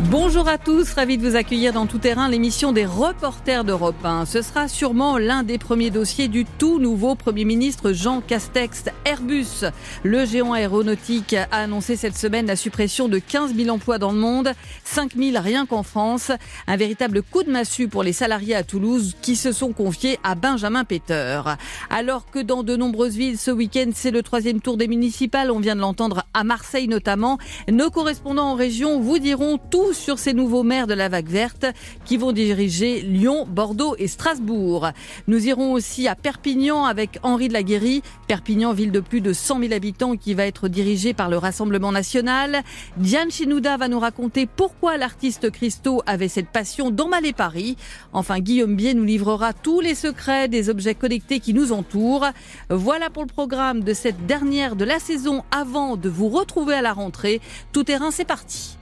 Bonjour à tous, ravi de vous accueillir dans Tout Terrain, l'émission des reporters d'Europe 1. Ce sera sûrement l'un des premiers dossiers du tout nouveau Premier ministre Jean Castex. Airbus, le géant aéronautique, a annoncé cette semaine la suppression de 15 000 emplois dans le monde, 5 000 rien qu'en France. Un véritable coup de massue pour les salariés à Toulouse qui se sont confiés à Benjamin Peter. Alors que dans de nombreuses villes ce week-end, c'est le troisième tour des municipales, on vient de l'entendre à Marseille notamment, nos correspondants en région vous diront tout sur ces nouveaux maires de la vague verte qui vont diriger Lyon, Bordeaux et Strasbourg. Nous irons aussi à Perpignan avec Henri de la Guéry. Perpignan, ville de plus de 100 000 habitants qui va être dirigée par le Rassemblement national. Diane Chinouda va nous raconter pourquoi l'artiste Christo avait cette passion d'emballer Paris. Enfin, Guillaume Bier nous livrera tous les secrets des objets connectés qui nous entourent. Voilà pour le programme de cette dernière de la saison avant de vous retrouver à la rentrée. Tout terrain, c'est parti.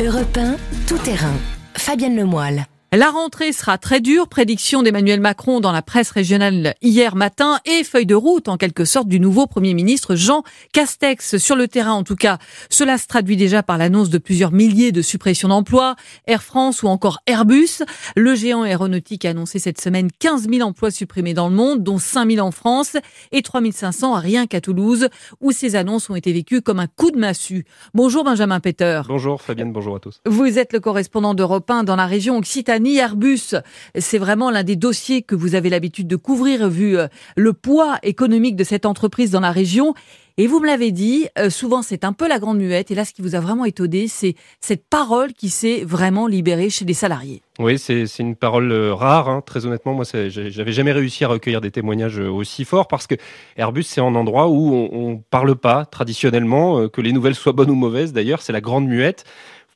Europe 1, tout terrain. Fabienne Lemoyle. La rentrée sera très dure, prédiction d'Emmanuel Macron dans la presse régionale hier matin et feuille de route en quelque sorte du nouveau Premier ministre Jean Castex. Sur le terrain en tout cas, cela se traduit déjà par l'annonce de plusieurs milliers de suppressions d'emplois, Air France ou encore Airbus. Le géant aéronautique a annoncé cette semaine 15 000 emplois supprimés dans le monde, dont 5 000 en France et 3 500 à rien qu'à Toulouse, où ces annonces ont été vécues comme un coup de massue. Bonjour Benjamin Peter. Bonjour Fabienne, bonjour à tous. Vous êtes le correspondant d'Europe 1 dans la région Occitanie ni Airbus. C'est vraiment l'un des dossiers que vous avez l'habitude de couvrir vu euh, le poids économique de cette entreprise dans la région. Et vous me l'avez dit, euh, souvent c'est un peu la grande muette. Et là, ce qui vous a vraiment étonné, c'est cette parole qui s'est vraiment libérée chez les salariés. Oui, c'est une parole euh, rare. Hein. Très honnêtement, moi, j'avais jamais réussi à recueillir des témoignages aussi forts parce que Airbus, c'est un endroit où on, ne parle pas traditionnellement, que les nouvelles soient bonnes ou mauvaises. D'ailleurs, c'est la grande muette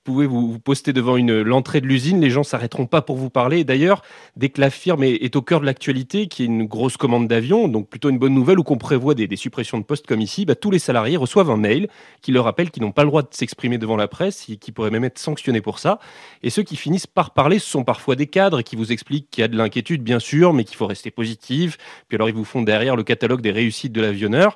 pouvez vous, poster devant une l'entrée de l'usine, les gens s'arrêteront pas pour vous parler. D'ailleurs, dès que la firme est, au cœur de l'actualité, qui est une grosse commande d'avion, donc plutôt une bonne nouvelle, ou qu'on prévoit des, suppressions de postes comme ici, bah, tous les salariés reçoivent un mail qui leur rappelle qu'ils n'ont pas le droit de s'exprimer devant la presse, et qui pourraient même être sanctionnés pour ça. Et ceux qui finissent par parler, ce sont parfois des cadres qui vous expliquent qu'il y a de l'inquiétude, bien sûr, mais qu'il faut rester positif. Puis alors ils vous font derrière le catalogue des réussites de l'avionneur.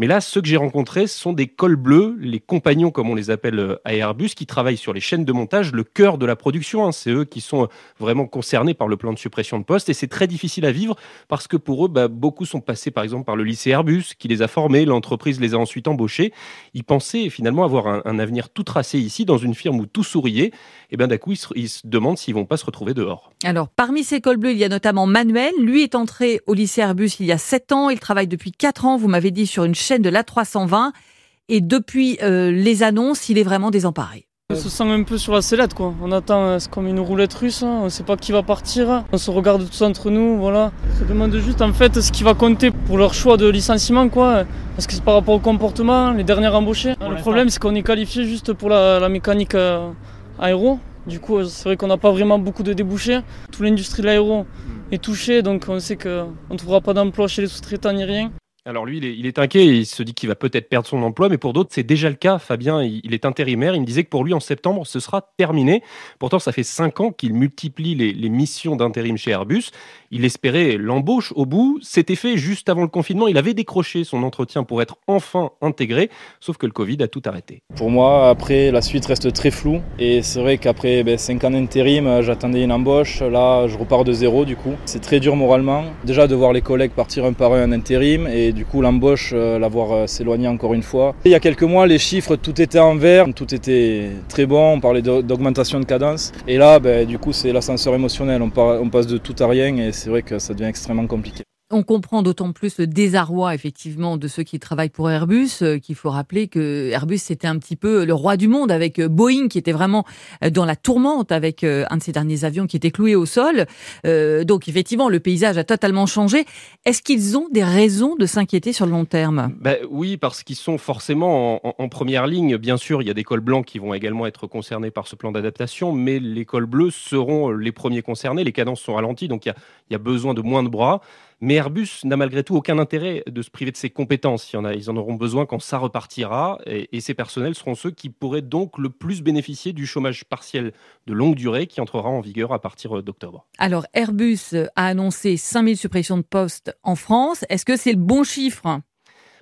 Mais là, ceux que j'ai rencontrés sont des cols bleus, les compagnons, comme on les appelle euh, à Airbus, qui travaillent sur les chaînes de montage, le cœur de la production. Hein. C'est eux qui sont euh, vraiment concernés par le plan de suppression de postes. Et c'est très difficile à vivre parce que pour eux, bah, beaucoup sont passés par exemple par le lycée Airbus, qui les a formés. L'entreprise les a ensuite embauchés. Ils pensaient finalement avoir un, avenir tout tracé ici, dans une firme où tout souriait. Et bien d'un coup, ils se, demandent s'ils vont pas se retrouver dehors. Alors, parmi ces cols bleus, il y a notamment Manuel. Lui est entré au lycée Airbus il y a 7 ans. Il travaille depuis 4 ans, vous m'avez dit, sur une chaîne de l'A320. Et depuis euh, les annonces, il est vraiment désemparé. On se sent un peu sur la sellette quoi. On attend, euh, c'est comme une roulette russe, hein. on ne sait pas qui va partir. On se regarde tous entre nous, voilà. On se demande juste en fait ce qui va compter pour leur choix de licenciement quoi. Parce que c'est par rapport au comportement, les derniers embauchés. le problème c'est qu'on est qualifié juste pour la, mécanique euh, aéro. Du coup, c'est vrai qu'on n'a pas vraiment beaucoup de débouchés. Toute l'industrie de l'aéro est touchée, donc on sait qu'on ne trouvera pas d'emploi chez les sous-traitants ni rien. Alors lui, il est, inquiet, il se dit qu'il va peut-être perdre son emploi, mais pour d'autres, c'est déjà le cas. Fabien, il, est intérimaire, il me disait que pour lui, en septembre, ce sera terminé. Pourtant, ça fait cinq ans qu'il multiplie les, missions d'intérim chez Airbus. Il espérait l'embauche au bout. C'était fait juste avant le confinement. Il avait décroché son entretien pour être enfin intégré, sauf que le Covid a tout arrêté. Pour moi, après, la suite reste très floue. Et c'est vrai qu'après ben, ans d'intérim, j'attendais une embauche. Là, je repars de zéro, du coup. C'est très dur moralement. Déjà, de voir les collègues partir un par un en intérim et du coup l'embauche, euh, l'avoir euh, s'éloigné encore une fois. Il y a quelques mois, les chiffres, tout était en vert, tout était très bon, on parlait d'augmentation de cadence. Et là, ben, du coup, c'est l'ascenseur émotionnel, on, on passe de tout à rien et c'est vrai que ça devient extrêmement compliqué. On comprend d'autant plus le désarroi effectivement de ceux qui travaillent pour Airbus, euh, qu'il faut rappeler que Airbus c'était un petit peu le roi du monde avec euh, Boeing qui était vraiment euh, dans la tourmente avec un de ses derniers avions qui était cloué au sol. donc effectivement le paysage a totalement changé. Est-ce qu'ils ont des raisons de s'inquiéter sur le long terme? Ben, Oui, parce qu'ils sont forcément en, première ligne. Bien sûr, il y a des cols blancs qui vont également être concernés par ce plan d'adaptation, mais les cols bleus seront les premiers concernés. Les cadences sont ralenties, donc il y a besoin de moins de bras. Mais Airbus n'a malgré tout aucun intérêt de se priver de ses compétences. ils en auront besoin quand ça repartira. Et, ces personnels seront ceux qui pourraient donc le plus bénéficier du chômage partiel de longue durée qui entrera en vigueur à partir d'octobre. Alors Airbus a annoncé 5000 suppressions de postes en France. Est-ce que c'est le bon chiffre?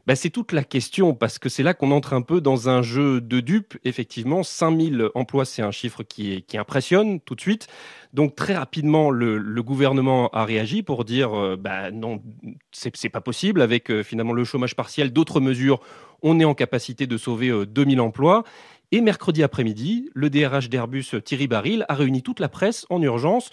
Bah, C'est toute la question, parce que c'est là qu'on entre un peu dans un jeu de dupes. Effectivement, 5000 emplois, c'est un chiffre qui, impressionne tout de suite. Donc très rapidement, le, gouvernement a réagi pour dire euh, bah, non, c'est pas possible. Avec euh, finalement le chômage partiel, d'autres mesures, on est en capacité de sauver 2000 emplois. Et mercredi après-midi, le DRH d'Airbus Thierry Baril a réuni toute la presse en urgence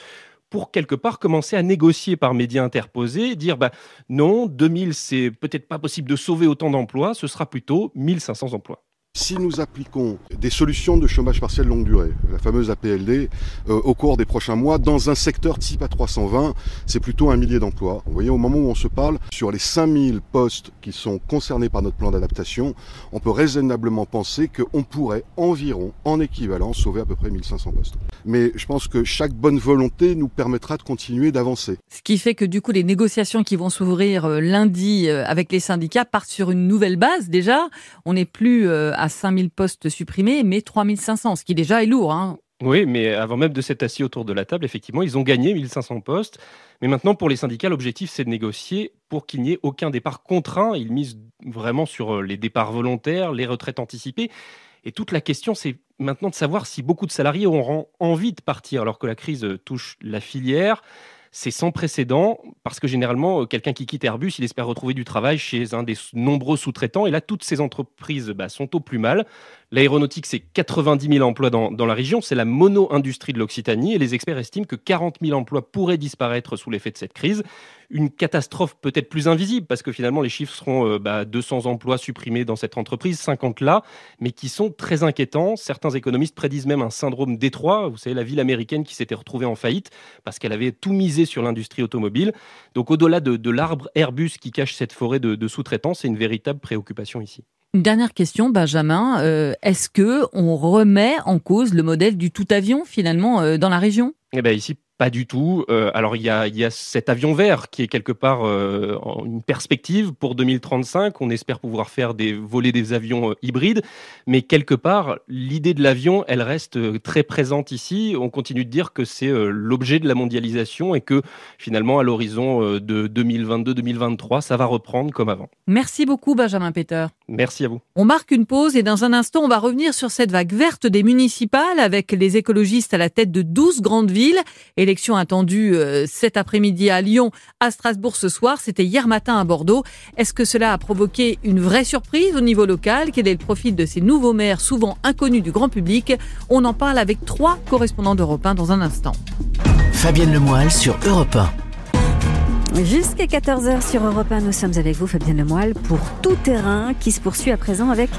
pour quelque part commencer à négocier par médias interposés, dire bah, non, 2000, c'est peut-être pas possible de sauver autant d'emplois, ce sera plutôt 1500 emplois. Si nous appliquons des solutions de chômage partiel longue durée, la fameuse APLD, euh, au cours des prochains mois, dans un secteur type à 320, c'est plutôt un millier d'emplois. Vous voyez, au moment où on se parle, sur les 5000 postes qui sont concernés par notre plan d'adaptation, on peut raisonnablement penser qu'on pourrait environ, en équivalent, sauver à peu près 1500 postes. Mais je pense que chaque bonne volonté nous permettra de continuer d'avancer. Ce qui fait que du coup, les négociations qui vont s'ouvrir euh, lundi euh, avec les syndicats partent sur une nouvelle base déjà. On n'est plus 5000 postes supprimés, mais 3500, ce qui déjà est lourd. Hein. Oui, mais avant même de s'être assis autour de la table, effectivement, ils ont gagné 1500 postes. Mais maintenant, pour les syndicats, l'objectif, c'est de négocier pour qu'il n'y ait aucun départ contraint. Ils misent vraiment sur euh, les départs volontaires, les retraites anticipées. Et toute la question, c'est maintenant de savoir si beaucoup de salariés auront envie de partir alors que la crise touche la filière c'est sans précédent parce que généralement, euh, quelqu'un qui quitte Airbus, il espère retrouver du travail chez un des nombreux sous-traitants. Et là, toutes ces entreprises bah, sont au plus mal. L'aéronautique, c'est 90 000 emplois dans, la région. C'est la mono-industrie de l'Occitanie. Et les experts estiment que 40 000 emplois pourraient disparaître sous l'effet de cette crise une catastrophe peut-être plus invisible, parce que finalement les chiffres seront 200 euh, bah, emplois supprimés dans cette entreprise, 50 là, mais qui sont très inquiétants. Certains économistes prédisent même un syndrome Détroit, vous savez, la ville américaine qui s'était retrouvée en faillite parce qu'elle avait tout misé sur l'industrie automobile. Donc au-delà de, l'arbre Airbus qui cache cette forêt de, sous-traitants, c'est une véritable préoccupation ici. Une dernière question, Benjamin. Euh, est-ce que on remet en cause le modèle du tout avion finalement euh, dans la région? Eh ben ici, pas du tout. Euh, alors il y a, y a, cet avion vert qui est quelque part euh, une perspective pour 2035. On espère pouvoir faire des voler des avions euh, hybrides, mais quelque part l'idée de l'avion, elle reste très présente ici. On continue de dire que c'est l'objet de la mondialisation et que finalement à l'horizon de 2022-2023, ça va reprendre comme avant. Merci beaucoup Benjamin Peter. Merci à vous. On marque une pause et dans un instant, on va revenir sur cette vague verte des municipales avec les écologistes à la tête de 12 grandes villes. Élection attendue euh, cet après-midi à Lyon, à Strasbourg ce soir. C'était hier matin à Bordeaux. Est-ce que cela a provoqué une vraie surprise au niveau local? Quel est le profil de ces nouveaux maires souvent inconnus du grand public? On en parle avec trois correspondants d'Europe 1 dans un instant. Fabienne Lemoyle sur Europe 1. Jusqu'à 14h sur Europe 1, nous sommes avec vous, Fabienne Lemoyle, pour Tout Terrain, qui se poursuit à présent avec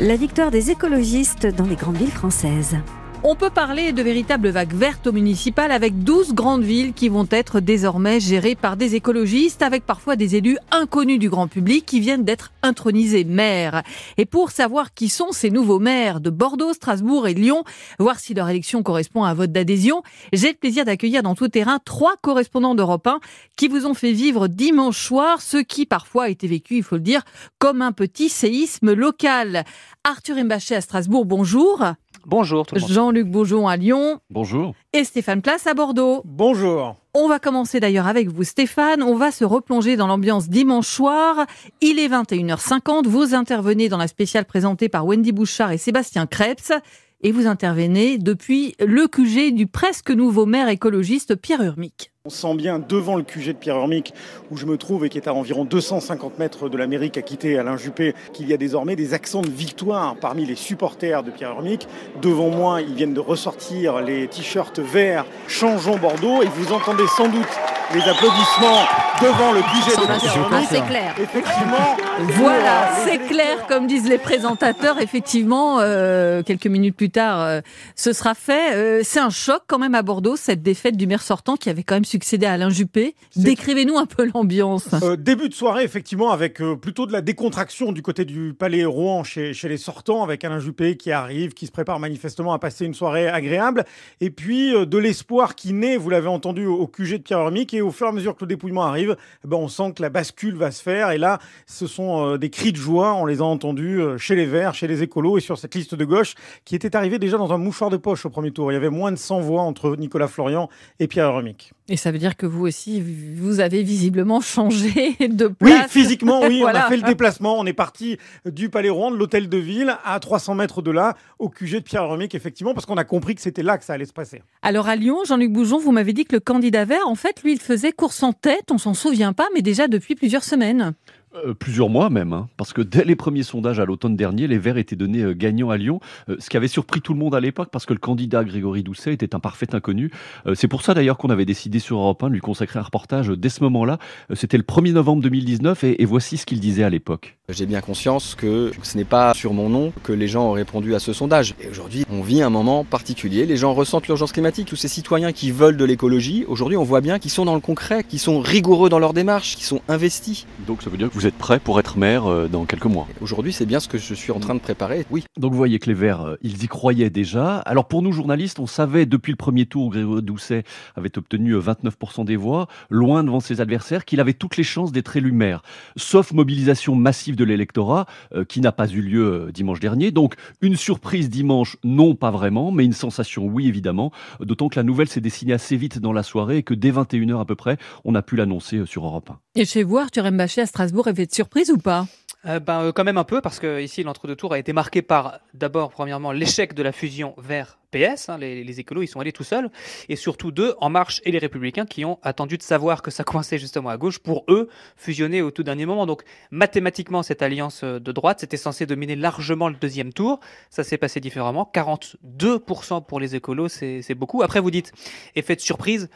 la victoire des écologistes dans les grandes villes françaises. On peut parler de véritables vagues vertes au municipal avec 12 grandes villes qui vont être désormais gérées par des écologistes avec parfois des élus inconnus du grand public qui viennent d'être intronisés maires. Et pour savoir qui sont ces nouveaux maires de Bordeaux, Strasbourg et Lyon, voir si leur élection correspond à un vote d'adhésion, j'ai le plaisir d'accueillir dans tout terrain trois correspondants d'Europe 1 qui vous ont fait vivre dimanche soir ce qui parfois a été vécu, il faut le dire, comme un petit séisme local. Arthur Mbaché à Strasbourg, bonjour. Bonjour tout le monde. Jean-Luc Beaujon à Lyon. Bonjour. Et Stéphane Place à Bordeaux. Bonjour. On va commencer d'ailleurs avec vous Stéphane. On va se replonger dans l'ambiance dimanche soir. Il est 21h50. Vous intervenez dans la spéciale présentée par Wendy Bouchard et Sébastien Krebs. Et vous intervenez depuis le QG du presque nouveau maire écologiste Pierre Urmic. On sent bien devant le QG de Pierre Urmic, où je me trouve et qui est à environ 250 mètres de la mairie qu'a quitté Alain Juppé, qu'il y a désormais des accents de victoire parmi les supporters de Pierre Urmic. Devant moi, ils viennent de ressortir les t-shirts verts Changeons Bordeaux et vous entendez sans doute les applaudissements devant le QG de Pierre Urmic. C'est clair. Effectivement. Voilà, c'est clair, comme disent les présentateurs. Effectivement, euh, quelques minutes plus tard, euh, ce sera fait. Euh, c'est un choc quand même à Bordeaux, cette défaite du maire sortant qui avait quand même succédé à Alain Juppé. Décrivez-nous un peu l'ambiance. Euh, début de soirée, effectivement, avec euh, plutôt de la décontraction du côté du Palais Rouen chez, chez les sortants, avec Alain Juppé qui arrive, qui se prépare manifestement à passer une soirée agréable. Et puis euh, de l'espoir qui naît, vous l'avez entendu, au QG de Pierre Hermic. Et au fur et à mesure que le dépouillement arrive, eh ben, on sent que la bascule va se faire. Et là, ce sont des cris de joie. On les a entendus chez les Verts, chez les écolos et sur cette liste de gauche qui était arrivée déjà dans un mouchoir de poche au premier tour. Il y avait moins de 100 voix entre Nicolas Florian et Pierre Hermic. Et ça veut dire que vous aussi, vous avez visiblement changé de place. Oui, physiquement, oui. Voilà. On a fait le déplacement. On est parti du Palais Rouen, de l'hôtel de ville, à 300 mètres de là, au QG de Pierre Remic, effectivement, parce qu'on a compris que c'était là que ça allait se passer. Alors à Lyon, Jean-Luc Bougeon, vous m'avez dit que le candidat vert, en fait, lui, il faisait course en tête. On s'en souvient pas, mais déjà depuis plusieurs semaines. Euh, plusieurs mois même, hein, parce que dès les premiers sondages à l'automne dernier, les Verts étaient donnés euh, gagnants à Lyon, euh, ce qui avait surpris tout le monde à l'époque, parce que le candidat Grégory Doucet était un parfait inconnu. Euh, c'est pour ça d'ailleurs qu'on avait décidé sur Europe 1 de lui consacrer un reportage euh, dès ce moment-là. C'était le 1er novembre 2019, et, et voici ce qu'il disait à l'époque. J'ai bien conscience que ce n'est pas sur mon nom que les gens ont répondu à ce sondage. Et aujourd'hui, on vit un moment particulier. Les gens ressentent l'urgence climatique. Tous ces citoyens qui veulent de l'écologie, aujourd'hui, on voit bien qu'ils sont dans le concret, qu'ils sont rigoureux dans leur démarche, qu'ils sont investis. Donc ça veut dire que vous êtes prêt pour être maire euh, dans quelques mois. Aujourd'hui, c'est bien ce que je suis en train de préparer. Oui. Donc vous voyez que les Verts, euh, ils y croyaient déjà. Alors pour nous journalistes, on savait depuis le premier tour où Grégory Doucet avait obtenu euh, 29% des voix, loin devant ses adversaires, qu'il avait toutes les chances d'être élu maire. Sauf mobilisation massive de l'électorat, euh, qui n'a pas eu lieu euh, dimanche dernier. Donc une surprise dimanche, non pas vraiment, mais une sensation oui évidemment. D'autant que la nouvelle s'est dessinée assez vite dans la soirée et que dès 21h à peu près, on a pu l'annoncer euh, sur Europe 1. Et chez vous, Arthur Mbaché à Strasbourg, avait de surprise ou pas? Euh, ben, euh, quand même un peu, parce que ici, l'entre-deux tours a été marqué par, d'abord, premièrement, l'échec de la fusion vers PS. hein, les, les écolos, ils sont allés tout seuls. Et surtout, deux, En Marche et les Républicains, qui ont attendu de savoir que ça coinçait justement à gauche pour, eux, fusionner au tout dernier moment. Donc, mathématiquement, cette alliance euh, de droite, c'était censé dominer largement le deuxième tour. Ça s'est passé différemment. 42% pour les écolos, c'est beaucoup. Après, vous dites, effet de surprise.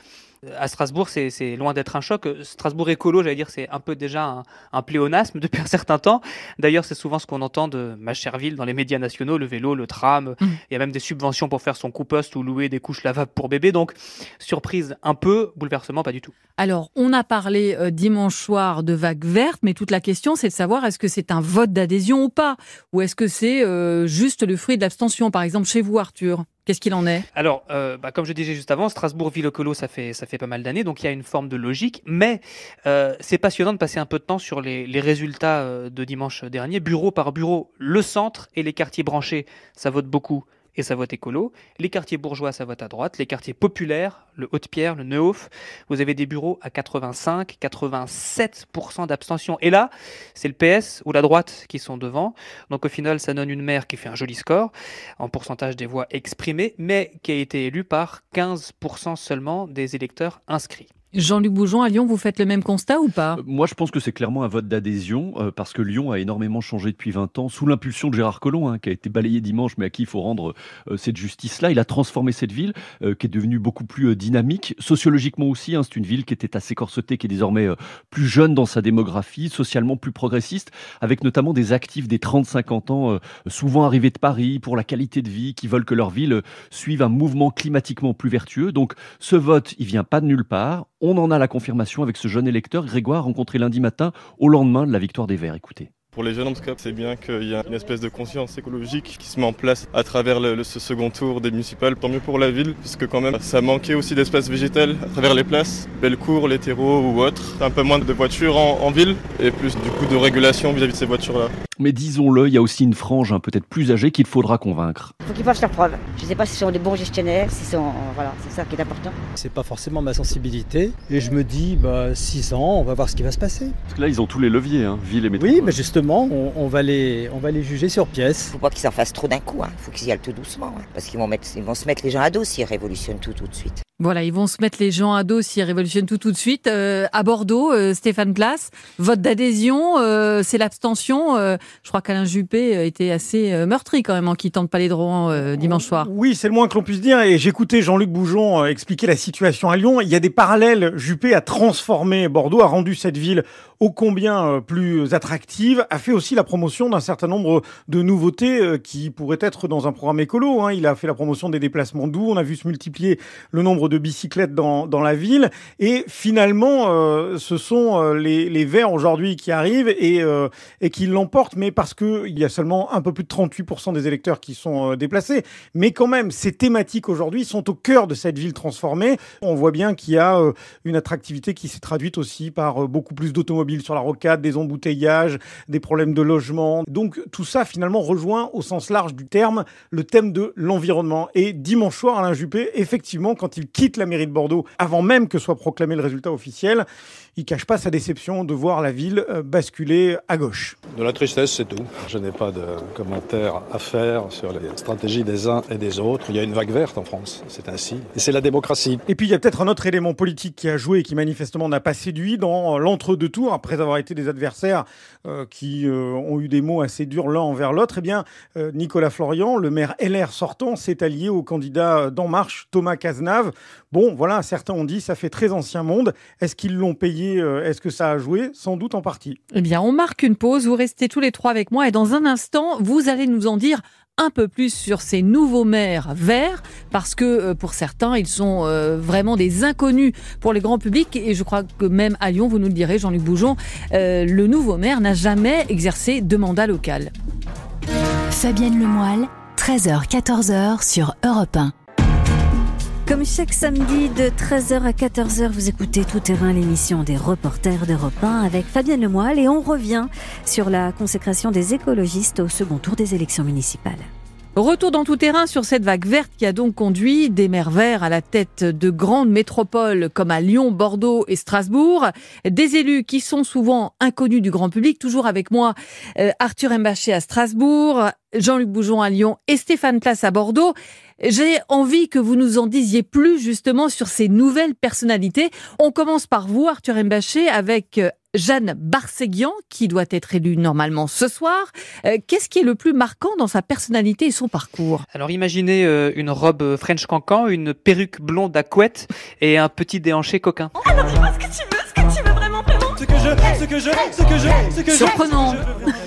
Euh, À Strasbourg, c'est loin d'être un choc. Euh, Strasbourg écolo, j'allais dire, c'est un peu déjà un, un pléonasme depuis un certain temps. D'ailleurs, c'est souvent ce qu'on entend de ma chère ville dans les médias nationaux, le vélo, le tram. Il y a même des subventions pour faire son coup-poste ou louer des couches lavables pour bébé. Donc, surprise un peu, bouleversement pas du tout. Alors, on a parlé euh, dimanche soir de vague verte, mais toute la question, c'est de savoir est-ce que c'est un vote d'adhésion ou pas? Ou est-ce que c'est euh, juste le fruit de l'abstention? Par exemple, chez vous, Arthur, qu'est-ce qu'il en est? Alors, euh, bah, comme je disais juste avant, Strasbourg, ville écolo, ça fait, ça fait pas mal d'années, donc il y a une forme de logique, mais euh, c'est passionnant de passer un peu de temps sur les, les résultats euh, de dimanche dernier, bureau par bureau. Le centre et les quartiers branchés, ça vote beaucoup et ça vote écolo. Les quartiers bourgeois, ça vote à droite. Les quartiers populaires, le Haute-Pierre, le Neuhof, vous avez des bureaux à 85, 87% d'abstention. Et là, c'est le PS ou la droite qui sont devant. Donc au final, ça donne une maire qui fait un joli score en pourcentage des voix exprimées, mais qui a été élue par 15% seulement des électeurs inscrits. Jean-Luc Bougeon, à Lyon, vous faites le même constat ou pas? Euh, Moi, je pense que c'est clairement un vote d'adhésion, euh, parce que Lyon a énormément changé depuis 20 ans, sous l'impulsion de Gérard Collomb, hein, qui a été balayé dimanche, mais à qui il faut rendre euh, cette justice-là. Il a transformé cette ville, qui est devenue beaucoup plus dynamique, sociologiquement aussi. hein, c'est une ville qui était assez corsetée, qui est désormais plus jeune dans sa démographie, socialement plus progressiste, avec notamment des actifs des 30-50 ans, souvent arrivés de Paris, pour la qualité de vie, qui veulent que leur ville suive un mouvement climatiquement plus vertueux. Donc, ce vote, il vient pas de nulle part. On en a la confirmation avec ce jeune électeur, Grégoire, rencontré lundi matin au lendemain de la victoire des Verts. Écoutez. Pour les jeunes, en tout cas, c'est bien qu'il y a une espèce de conscience écologique qui se met en place à travers le, le- ce second tour des municipales. Tant mieux pour la ville, puisque quand même, ça manquait aussi d'espace végétal à travers les places, Bellecour, les terreaux ou autres. Un peu moins de voitures en, en ville et plus du coup de régulation vis-à-vis de ces voitures-là. Mais disons-le, il y a aussi une frange hein, peut-être plus âgée qu'il faudra convaincre. faut qu'ils fassent leurs preuves. Je ne sais pas si ce sont des bons gestionnaires, si sont, voilà, c'est ça qui est important. C'est pas forcément ma sensibilité. Et je me dis, bah, 6 ans, on va voir ce qui va se passer. Parce que là, ils ont tous les leviers, hein, ville et métropole. Oui, mais justement, on, va les, on va les juger sur pièce. faut pas qu'ils s'en fassent trop d'un coup, il faut qu'ils y aillent tout doucement, hein, parce qu'ils vont, mettre, ils vont se mettre les gens à dos s'ils révolutionnent tout tout de suite. Voilà, ils vont se mettre les gens à dos s'ils révolutionnent tout tout de suite. Euh, à Bordeaux, euh, Stéphane Place, vote d'adhésion, euh, c'est l'abstention. Euh, je crois qu'Alain Juppé euh, était assez meurtri quand même en quittant le Palais de Rouen dimanche soir. Oui, c'est le moins que l'on puisse dire. Et j'écoutais Jean-Luc Bougeon euh, expliquer la situation à Lyon. Il y a des parallèles. Juppé a transformé Bordeaux, a rendu cette ville ô combien plus attractive, a fait aussi la promotion d'un certain nombre de nouveautés qui pourraient être dans un programme écolo. hein. Il a fait la promotion des déplacements doux. On a vu se multiplier le nombre de bicyclettes dans, dans la ville. Et finalement, euh, ce sont euh, les, les Verts aujourd'hui qui arrivent et, euh, et qui l'emportent, mais parce qu'il y a seulement un peu plus de 38% des électeurs qui sont déplacés. Mais quand même, ces thématiques aujourd'hui sont au cœur de cette ville transformée. On voit bien qu'il y a une attractivité qui s'est traduite aussi par beaucoup plus d'automobiles sur la rocade, des embouteillages, des problèmes de logement. Donc tout ça finalement rejoint au sens large du terme le thème de l'environnement. Et dimanche soir, Alain Juppé, effectivement, quand il quitte la mairie de Bordeaux avant même que soit proclamé le résultat officiel. Il cache pas sa déception de voir la ville euh, basculer à gauche. De la tristesse, c'est tout. Je n'ai pas de commentaires à faire sur les stratégies des uns et des autres. Il y a une vague verte en France, c'est ainsi. Et c'est la démocratie. Et puis il y a peut-être un autre élément politique qui a joué et qui manifestement n'a pas séduit dans l'entre-deux tours, après avoir été des adversaires euh, qui euh, ont eu des mots assez durs l'un envers l'autre. Eh bien, euh, Nicolas Florian, le maire LR sortant, s'est allié au candidat d'En Marche, Thomas Cazenave. Bon, voilà, certains ont dit ça fait très ancien monde. Est-ce qu'ils l'ont payé Est-ce que ça a joué? Sans doute en partie. Eh bien, on marque une pause. Vous restez tous les trois avec moi et dans un instant, vous allez nous en dire un peu plus sur ces nouveaux maires verts, parce que euh, pour certains, ils sont euh, vraiment des inconnus pour les grands publics. Et je crois que même à Lyon, vous nous le direz, Jean-Luc Bougeon, euh, le nouveau maire n'a jamais exercé de mandat local. Fabienne Lemoyle, 13h-14h sur Europe 1. Comme chaque samedi de 13h à 14h, vous écoutez Tout Terrain, l'émission des reporters d'Europe 1 avec Fabienne Lemoyle et on revient sur la consécration des écologistes au second tour des élections municipales. Retour dans tout terrain sur cette vague verte qui a donc conduit des maires verts à la tête de grandes métropoles comme à Lyon, Bordeaux et Strasbourg. Des élus qui sont souvent inconnus du grand public. Toujours avec moi, euh, Arthur Mbaché à Strasbourg, Jean-Luc Bougeon à Lyon et Stéphane Place à Bordeaux. J'ai envie que vous nous en disiez plus justement sur ces nouvelles personnalités. On commence par vous, Arthur Mbaché, avec euh, Jeanne Barséguian, qui doit être élue normalement ce soir. Euh, qu'est-ce qui est le plus marquant dans sa personnalité et son parcours? Alors imaginez euh, une robe French cancan, une perruque blonde à couette et un petit déhanché coquin. Alors dis-moi ce que tu veux, ce que tu veux vraiment, vraiment. Ce que je, ce que je, ce que je, ce que je. Surprenant. je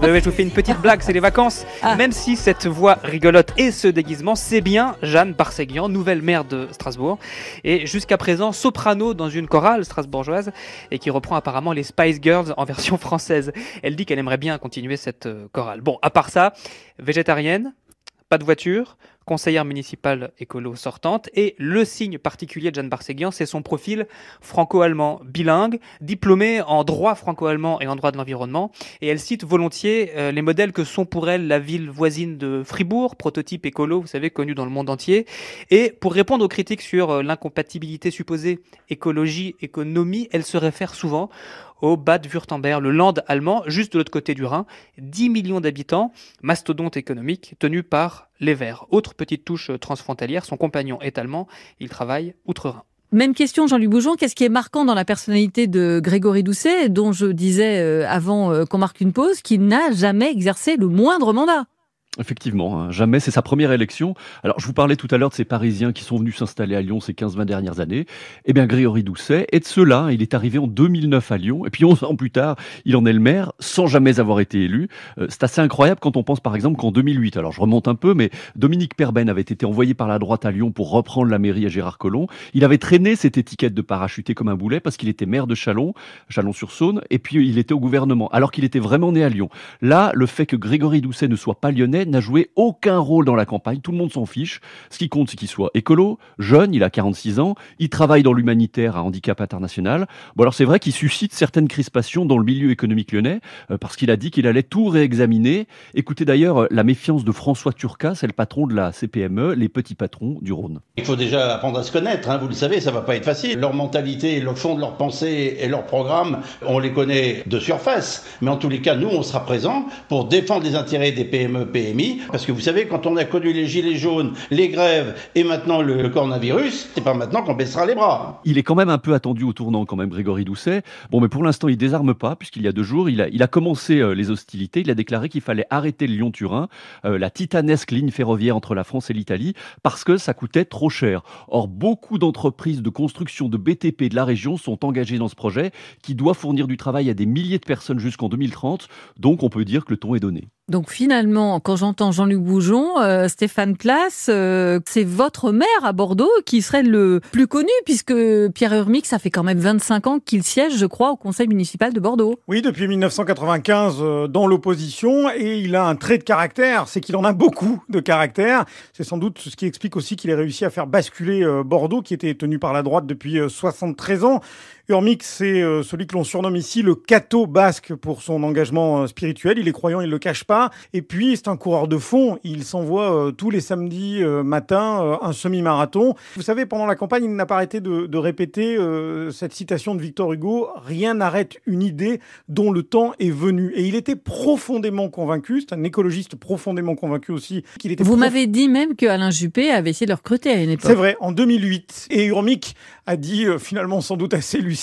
vous fais une petite blague, c'est les vacances. Ah. Même si cette voix rigolote et ce déguisement, c'est bien Jeanne Barséguian, nouvelle maire de Strasbourg. Et jusqu'à présent, soprano dans une chorale strasbourgeoise et qui reprend apparemment les Spice Girls en version française. Elle dit qu'elle aimerait bien continuer cette euh, chorale. Bon, à part ça, végétarienne, pas de voiture, conseillère municipale écolo sortante. Et le signe particulier de Jeanne Barséguian, c'est son profil franco-allemand bilingue, diplômée en droit franco-allemand et en droit de l'environnement. Et elle cite volontiers euh, les modèles que sont pour elle la ville voisine de Fribourg, prototype écolo, vous savez, connu dans le monde entier. Et pour répondre aux critiques sur euh, l'incompatibilité supposée écologie-économie, elle se réfère souvent au Bad Württemberg, le land allemand, juste de l'autre côté du Rhin. 10 millions d'habitants, mastodonte économique, tenu par les Verts. Autre petite touche transfrontalière, son compagnon est allemand, il travaille outre-Rhin. Même question, Jean-Luc Bougeon. Qu'est-ce qui est marquant dans la personnalité de Grégory Doucet, dont je disais euh, avant euh, qu'on marque une pause, qu'il n'a jamais exercé le moindre mandat? Effectivement, hein, jamais, c'est sa première élection. Alors, je vous parlais tout à l'heure de ces Parisiens qui sont venus s'installer à Lyon ces 15-20 dernières années. Eh bien, Grégory Doucet est de ceux-là. Il est arrivé en 2009 à Lyon, et puis 11 ans plus tard, il en est le maire, sans jamais avoir été élu. Euh, c'est assez incroyable quand on pense, par exemple, qu'en 2008, alors je remonte un peu, mais Dominique Perben avait été envoyé par la droite à Lyon pour reprendre la mairie à Gérard Collomb. Il avait traîné cette étiquette de parachuté comme un boulet parce qu'il était maire de Chalon, Chalon-sur-Saône, et puis il était au gouvernement, alors qu'il était vraiment né à Lyon. Là, le fait que Grégory Doucet ne soit pas lyonnais n'a joué aucun rôle dans la campagne, tout le monde s'en fiche. Ce qui compte, c'est qu'il soit écolo, jeune, il a 46 ans, il travaille dans l'humanitaire à handicap international. Bon alors c'est vrai qu'il suscite certaines crispations dans le milieu économique lyonnais, euh, parce qu'il a dit qu'il allait tout réexaminer. Écoutez d'ailleurs euh, la méfiance de François Turca, c'est le patron de la CPME, les petits patrons du Rhône. Il faut déjà apprendre à se connaître, hein, vous le savez, ça va pas être facile. Leur mentalité, le fond de leur pensée et leur programme, on les connaît de surface. Mais en tous les cas, nous, on sera présents pour défendre les intérêts des PME, Parce que vous savez, quand on a connu les gilets jaunes, les grèves et maintenant le, coronavirus, c'est pas maintenant qu'on baissera les bras. Il est quand même un peu attendu au tournant, quand même, Grégory Doucet. Bon, mais pour l'instant, il désarme pas, puisqu'il y a deux jours, il a, il a commencé euh, les hostilités. Il a déclaré qu'il fallait arrêter le Lyon-Turin, euh, la titanesque ligne ferroviaire entre la France et l'Italie, parce que ça coûtait trop cher. Or, beaucoup d'entreprises de construction de BTP de la région sont engagées dans ce projet, qui doit fournir du travail à des milliers de personnes jusqu'en 2030. Donc, on peut dire que le ton est donné. Donc finalement, quand j'entends Jean-Luc Bougeon, euh, Stéphane Place, euh, c'est votre maire à Bordeaux qui serait le plus connu, puisque Pierre Urmic, ça fait quand même 25 ans qu'il siège, je crois, au conseil municipal de Bordeaux. Oui, depuis 1995 euh, dans l'opposition, et il a un trait de caractère, c'est qu'il en a beaucoup de caractère. C'est sans doute ce qui explique aussi qu'il ait réussi à faire basculer Bordeaux, qui était tenu par la droite depuis euh, 73 ans. Urmic, c'est euh, celui que l'on surnomme ici le cateau basque pour son engagement euh, spirituel. Il est croyant, il ne le cache pas. Et puis, c'est un coureur de fond. Il s'envoie euh, tous les samedis matin un semi-marathon. Vous savez, pendant la campagne, il n'a pas arrêté de, de répéter cette citation de Victor Hugo Rien n'arrête une idée dont le temps est venu. Et il était profondément convaincu, c'est un écologiste profondément convaincu aussi, qu'il était. Vous m'avez dit même que Alain Juppé avait essayé de le recruter à une époque. C'est vrai, en 2008. Et Urmic a dit, euh, finalement sans doute assez lucide,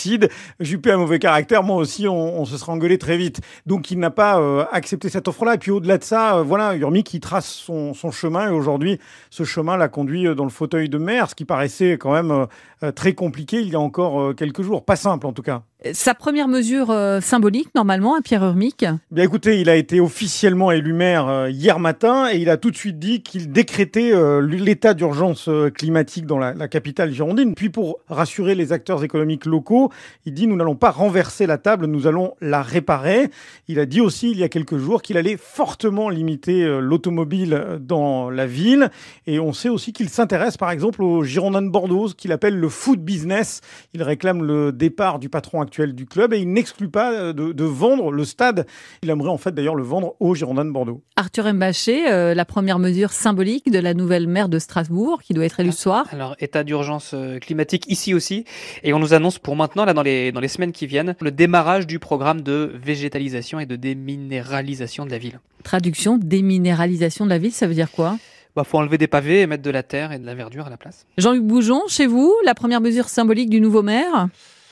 Juppé a mauvais caractère, moi aussi on, se sera engueulé très vite. Donc il n'a pas euh, accepté cette offre-là. Et puis au-delà de ça, euh, voilà, Urmic qui trace son, chemin et aujourd'hui ce chemin l'a conduit dans le fauteuil de maire, ce qui paraissait quand même très compliqué il y a encore quelques jours. Pas simple en tout cas. Sa première mesure euh, symbolique, normalement, à Pierre Urmic? Bien écoutez, il a été officiellement élu maire euh, hier matin et il a tout de suite dit qu'il décrétait euh, l'état d'urgence climatique dans la, capitale girondine. Puis pour rassurer les acteurs économiques locaux, il dit nous n'allons pas renverser la table, nous allons la réparer. Il a dit aussi il y a quelques jours qu'il allait fortement limiter l'automobile dans la ville et on sait aussi qu'il s'intéresse par exemple aux Girondins de Bordeaux, qu'il appelle le food business. Il réclame le départ du patron actuel du club et il n'exclut pas euh, de, vendre le stade. Il aimerait en fait d'ailleurs le vendre aux Girondins de Bordeaux. Arthur Mbaché, euh, la première mesure symbolique de la nouvelle maire de Strasbourg qui doit être élue ce soir. Alors état d'urgence euh, climatique ici aussi et on nous annonce pour maintenant là dans les dans les semaines qui viennent le démarrage du programme de végétalisation et de déminéralisation de la ville. Traduction déminéralisation de la ville, ça veut dire quoi? Bah, faut enlever des pavés et mettre de la terre et de la verdure à la place. Jean-Luc Boujon, chez vous, la première mesure symbolique du nouveau maire?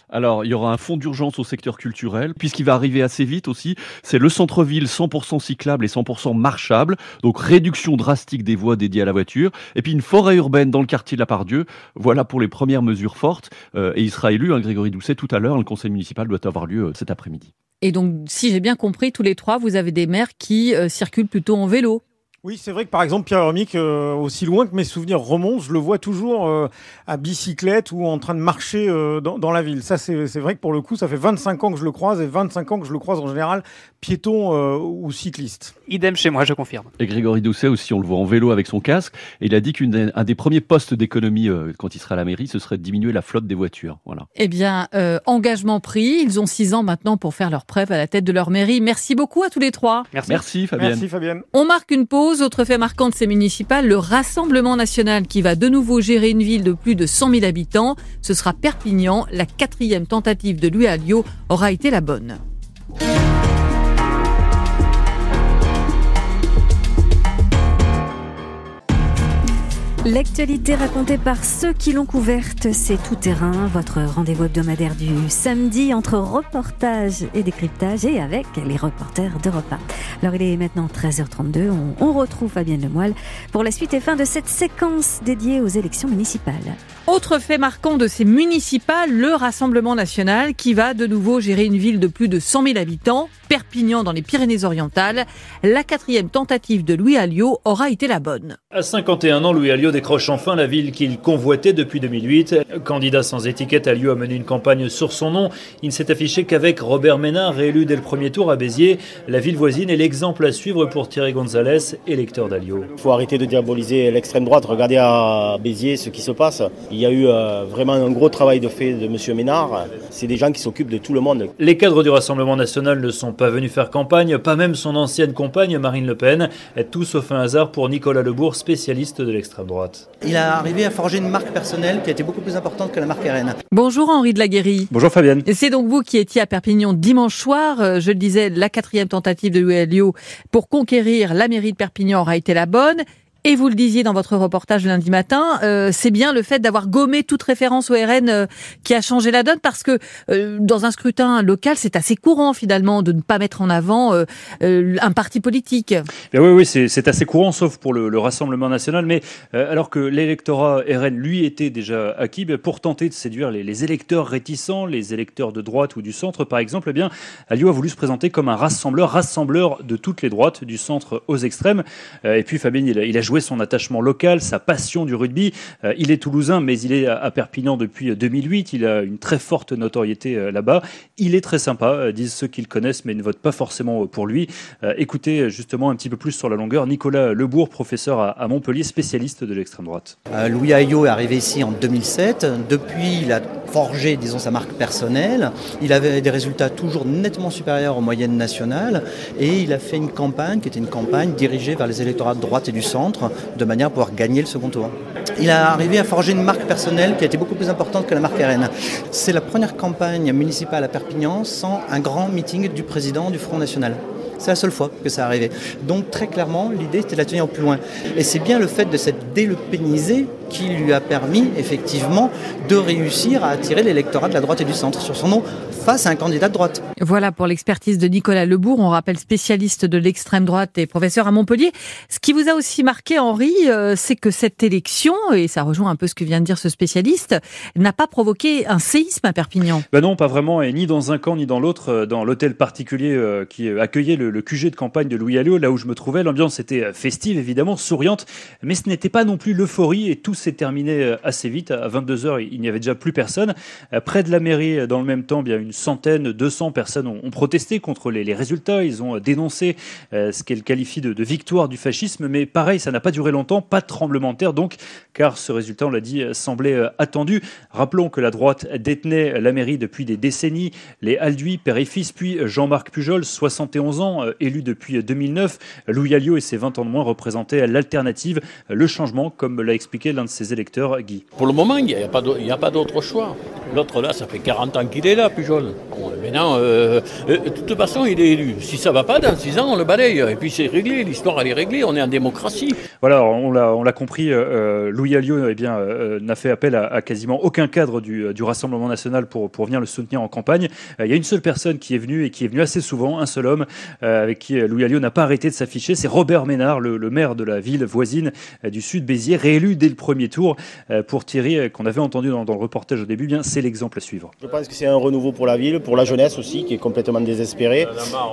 Alors, il y aura un fonds d'urgence au secteur culturel, puisqu'il va arriver assez vite aussi. C'est le centre-ville 100% cyclable et 100% marchable. Donc, réduction drastique des voies dédiées à la voiture. Et puis, une forêt urbaine dans le quartier de la Pardieu. Voilà pour les premières mesures fortes. Euh, et il sera élu, hein, Grégory Doucet, tout à l'heure. Le conseil municipal doit avoir lieu euh, cet après-midi. Et donc, si j'ai bien compris, tous les trois, vous avez des maires qui euh, circulent plutôt en vélo. Oui, c'est vrai que par exemple, Pierre Hermic, euh, aussi loin que mes souvenirs remontent, je le vois toujours euh, à bicyclette ou en train de marcher euh, dans, la ville. Ça, c'est vrai que pour le coup, ça fait 25 ans que je le croise et 25 ans que je le croise en général, piéton ou cycliste. Idem chez moi, je confirme. Et Grégory Doucet aussi, on le voit en vélo avec son casque. Et il a dit qu'un des premiers postes d'économie quand il sera à la mairie, ce serait de diminuer la flotte des voitures. Voilà. Eh bien, engagement pris. Ils ont six ans maintenant pour faire leur preuve à la tête de leur mairie. Merci beaucoup à tous les trois. Merci, Merci Fabienne. Merci Fabienne. On marque une pause autre fait marquant de ces municipales, le Rassemblement national qui va de nouveau gérer une ville de plus de 100 000 habitants. Ce sera Perpignan. La quatrième tentative de Louis Alliot aura été la bonne. L'actualité racontée par ceux qui l'ont couverte, c'est Tout Terrain, votre rendez-vous hebdomadaire du samedi entre reportage et décryptage et avec les reporters d'Europe 1. Alors il est maintenant 13h32, on, on retrouve Fabienne Lemoyle pour la suite et fin de cette séquence dédiée aux élections municipales. Autre fait marquant de ces municipales, le Rassemblement national qui va de nouveau gérer une ville de plus de 100 000 habitants, Perpignan dans les Pyrénées-Orientales. La quatrième tentative de Louis Alliot aura été la bonne. À 51 ans, Louis Alliot décroche enfin la ville qu'il convoitait depuis 2008. Candidat sans étiquette, Alliot a mené une campagne sur son nom. Il ne s'est affiché qu'avec Robert Ménard, réélu dès le premier tour à Béziers. La ville voisine est l'exemple à suivre pour Thierry Gonzalez, électeur d'Alliot. Il faut arrêter de diaboliser l'extrême droite. Regardez à Béziers ce qui se passe. Il y a eu euh, vraiment un gros travail de fait de M. Ménard. C'est des gens qui s'occupent de tout le monde. Les cadres du Rassemblement national ne sont pas venus faire campagne, pas même son ancienne compagne Marine Le Pen. Tout sauf un hasard pour Nicolas Lebourg, spécialiste de l'extrême droite. Il est arrivé à forger une marque personnelle qui a été beaucoup plus importante que la marque RN. Bonjour Henri de la Guérie. Bonjour Fabienne. C'est donc vous qui étiez à Perpignan dimanche soir. Euh, je le disais, la quatrième tentative de Louis pour conquérir la mairie de Perpignan aura été la bonne. Et vous le disiez dans votre reportage lundi matin, euh, c'est bien le fait d'avoir gommé toute référence au RN euh, qui a changé la donne parce que euh, dans un scrutin local, c'est assez courant finalement de ne pas mettre en avant un parti politique. oui, oui, c'est assez courant, sauf pour le, Rassemblement national. Mais alors que l'électorat RN, lui, était déjà acquis, ben, pour tenter de séduire les, électeurs réticents, les électeurs de droite ou du centre, par exemple, eh bien, Alliot a voulu se présenter comme un rassembleur, rassembleur de toutes les droites, du centre aux extrêmes. et puis Fabien, il a joué son attachement local, sa passion du rugby. Euh, il est toulousain, mais il est à Perpignan depuis 2008. Il a une très forte notoriété euh, là-bas. Il est très sympa, euh, disent ceux qui le connaissent, mais ne votent pas forcément pour lui. Écoutez justement un petit peu plus sur la longueur Nicolas Lebourg, professeur à Montpellier, spécialiste de l'extrême droite. Louis Ayot est arrivé ici en 2007. Depuis, il a forgé, disons, sa marque personnelle. Il avait des résultats toujours nettement supérieurs aux moyennes nationales et il a fait une campagne qui était une campagne dirigée vers les électorats de droite et du centre de manière à pouvoir gagner le second tour. Il a arrivé à forger une marque personnelle qui a été beaucoup plus importante que la marque RN. C'est la première campagne municipale à Perpignan sans un grand meeting du président du Front National. C'est la seule fois que ça arrivait. Donc très clairement, l'idée c'était de la tenir au plus loin. Et c'est bien le fait de s'être délopénisé qui lui a permis effectivement de réussir à attirer l'électorat de la droite et du centre sur son nom face à un candidat de droite. Voilà pour l'expertise de Nicolas Lebourg, on rappelle spécialiste de l'extrême droite et professeur à Montpellier. Ce qui vous a aussi marqué, Henri, euh, c'est que cette élection, et ça rejoint un peu ce que vient de dire ce spécialiste, n'a pas provoqué un séisme à Perpignan. Ben non, pas vraiment, et ni dans un camp ni dans l'autre. Euh, dans l'hôtel particulier euh, qui accueillait le, QG de campagne de Louis Alliot, là où je me trouvais, l'ambiance était festive, évidemment, souriante, mais ce n'était pas non plus l'euphorie, et tout s'est terminé assez vite. À 22h, il n'y avait déjà plus personne. Près de la mairie, dans le même temps, bien une centaine, 200 personnes ont, protesté contre les, résultats. Ils ont dénoncé euh, ce qu'elle qualifie de, victoire du fascisme. Mais pareil, ça n'a pas duré longtemps. Pas de tremblement de terre donc, car ce résultat, on l'a dit, semblait euh, attendu. Rappelons que la droite détenait la mairie depuis des décennies. Les Alduy, père et fils, puis Jean-Marc Pujol, 71 ans, euh, élu depuis 2009. Louis Alliot et ses 20 ans de moins représentaient l'alternative, le changement, comme l'a expliqué l'un de ses électeurs, Guy. Pour le moment, il n'y a pas d'autre choix. L'autre là, ça fait 40 ans qu'il est là, Pujol. Bon, maintenant, euh, euh, de toute façon, il est élu. Si ça va pas, dans 6 ans, on le balaye. Et puis c'est réglé, l'histoire elle est réglée, on est en démocratie. Voilà, on l'a compris, euh, Louis Alliot eh bien, n'a fait appel à, quasiment aucun cadre du, Rassemblement national pour, pour venir le soutenir en campagne. Il y a une seule personne qui est venue et qui est venue assez souvent, un seul homme, avec qui Louis Alliot n'a pas arrêté de s'afficher. C'est Robert Ménard, le, maire de la ville voisine du sud Béziers, réélu dès le premier tour pour Thierry, qu'on avait entendu dans, le reportage au début. Bien, c'est l'exemple à suivre. Je pense que c'est un renouveau pour la ville, pour la jeunesse aussi, qui est complètement désespérée.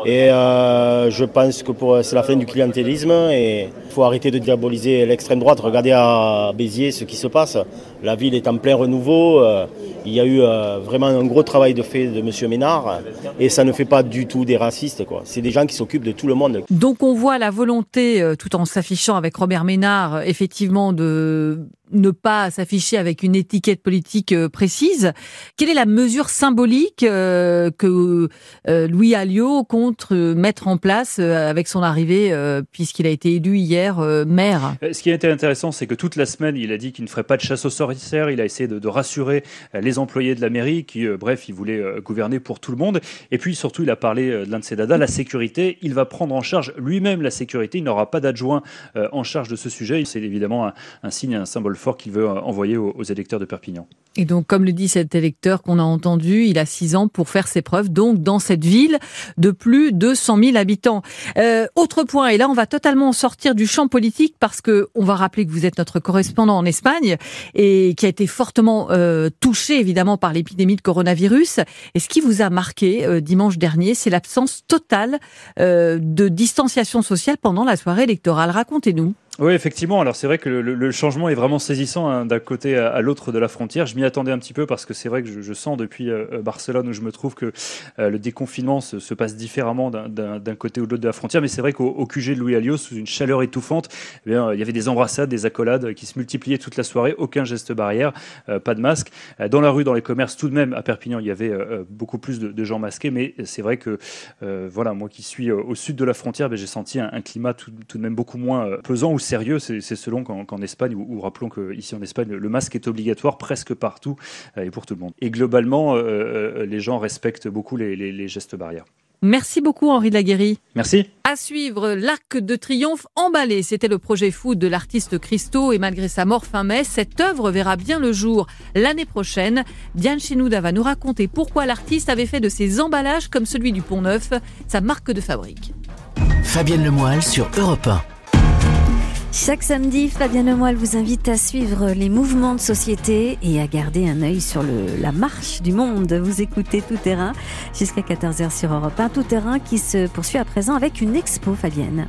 Et euh, je pense que c'est la fin du clientélisme et il faut arrêter de diaboliser l'extrême droite. Regardez à Béziers ce qui se passe. La ville est en plein renouveau. Euh, il y a eu euh, vraiment un gros travail de fait de M. Ménard et ça ne fait pas du tout des racistes. C'est des gens qui s'occupent de tout le monde. Donc on voit la volonté, tout en s'affichant avec Robert Ménard, effectivement, de ne pas s'afficher avec une étiquette politique euh, précise. Quelle est la mesure symbolique euh, que euh, Louis Alliot compte mettre en place avec son arrivée, puisqu'il a été élu hier maire? Ce qui a été intéressant, c'est que toute la semaine, il a dit qu'il ne ferait pas de chasse aux sorcières. Il a essayé de, rassurer les employés de la mairie, qui, bref, il voulait gouverner pour tout le monde. Et puis surtout, il a parlé de l'un de ses dadas, la sécurité. Il va prendre en charge lui-même la sécurité. Il n'aura pas d'adjoint en charge de ce sujet. C'est évidemment un, un signe, un symbole fort qu'il veut euh, envoyer aux, électeurs de Perpignan. Et donc, comme le dit cet électeur qu'on a entendu, il a six ans pour faire ses preuves, donc dans cette ville de plus de 100 000 habitants. Euh, autre point, et là on va totalement sortir du champ politique parce que on va rappeler que vous êtes notre correspondant en Espagne et qui a été fortement euh, touché évidemment par l'épidémie de coronavirus. Et ce qui vous a marqué dimanche dernier, c'est l'absence totale de distanciation sociale pendant la soirée électorale. Racontez-nous. Oui, effectivement. Alors c'est vrai que le, changement est vraiment saisissant hein, d'un côté à, l'autre de la frontière. Je m'y attendais un petit peu parce que c'est vrai que je, sens depuis euh, euh, Barcelone où je me trouve que euh, le déconfinement se, passe différemment d'un côté ou de l'autre de la frontière. Mais c'est vrai qu'au QG de Louis Alliot, sous une chaleur étouffante, eh il y avait des embrassades, des accolades qui se multipliaient toute la soirée. Aucun geste barrière, pas de masque. Dans la rue, dans les commerces, tout de même à Perpignan, il y avait beaucoup plus de, gens masqués. Mais c'est vrai que voilà, moi qui suis au sud de la frontière, ben, j'ai senti un, climat tout, de même beaucoup moins pesant sérieux. C'est selon qu'en Espagne, ou rappelons qu'ici en Espagne, le masque est obligatoire presque partout euh, et pour tout le monde. Et globalement, euh, euh, les gens respectent beaucoup les, gestes barrières. Merci beaucoup Henri Laguéry. Merci. À suivre, l'Arc de Triomphe emballé. C'était le projet fou de l'artiste Christo et malgré sa mort fin mai, cette œuvre verra bien le jour l'année prochaine. Diane Chenouda va nous raconter pourquoi l'artiste avait fait de ses emballages comme celui du Pont Neuf sa marque de fabrique. Fabienne Lemoyle sur Europe 1. Chaque samedi, Fabienne Lemoyle vous invite à suivre les mouvements de société et à garder un œil sur le, la marche du monde. Vous écoutez Tout Terrain jusqu'à 14h sur Europe 1. Tout Terrain qui se poursuit à présent avec une expo, Fabienne.